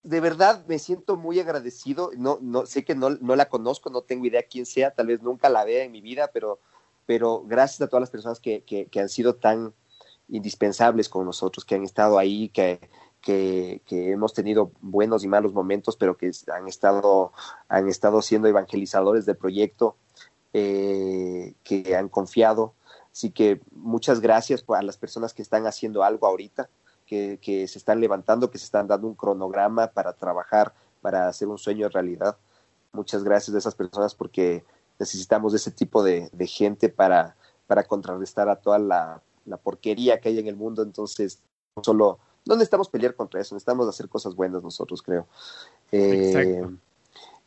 de verdad me siento muy agradecido. No, no, sé que no, la conozco, no tengo idea quién sea, tal vez nunca la vea en mi vida, pero, pero gracias a todas las personas que, que, que han sido tan indispensables con nosotros, que han estado ahí, que, que, que, hemos tenido buenos y malos momentos, pero que han estado, han estado siendo evangelizadores del proyecto, eh, que han confiado. Así que muchas gracias a las personas que están haciendo algo ahorita que, se están levantando, que se están dando un cronograma para trabajar, para hacer un sueño realidad. Muchas gracias a esas personas porque necesitamos de ese tipo de, gente para, para contrarrestar a toda la, porquería que hay en el mundo. Entonces, no solo, no necesitamos pelear contra eso, necesitamos hacer cosas buenas nosotros, creo. Eh,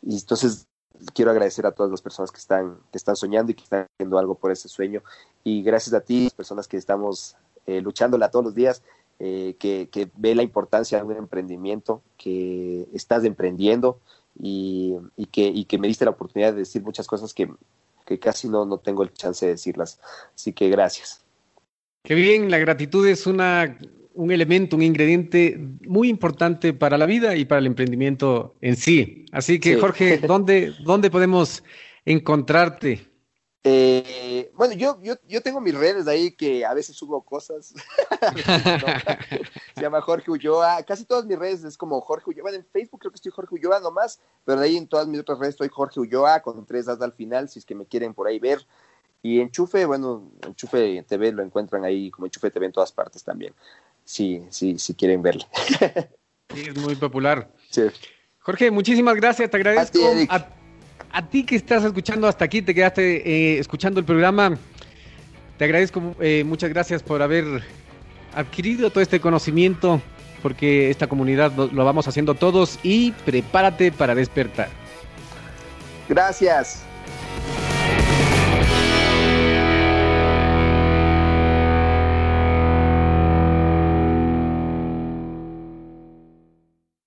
y entonces, quiero agradecer a todas las personas que están, que están soñando y que están haciendo algo por ese sueño. Y gracias a ti, personas que estamos eh, luchándola todos los días, eh, que, que, ve la importancia de un emprendimiento, que estás emprendiendo y, y, que, y que me diste la oportunidad de decir muchas cosas que, que casi no, no tengo el chance de decirlas. Así que gracias. Qué bien, la gratitud es una, un elemento, un ingrediente muy importante para la vida y para el emprendimiento en sí. Así que, sí. Jorge, ¿dónde, ¿dónde podemos encontrarte? Eh, bueno, yo, yo, yo tengo mis redes ahí que a veces subo cosas. Se llama Jorge Ulloa. Casi todas mis redes es como Jorge Ulloa. Bueno, en Facebook creo que estoy Jorge Ulloa nomás, pero de ahí en todas mis otras redes estoy Jorge Ulloa con tres as al final, si es que me quieren por ahí ver. Y Enchufe, bueno, Enchufe TV lo encuentran ahí como Enchufe TV en todas partes también, si, si, si quieren verle. Sí, es muy popular. Sí. Jorge, muchísimas gracias, te agradezco. A ti, a ti que estás escuchando hasta aquí, te quedaste eh, escuchando el programa, te agradezco, eh, muchas gracias por haber adquirido todo este conocimiento, porque esta comunidad lo, lo vamos haciendo todos y prepárate para despertar. Gracias.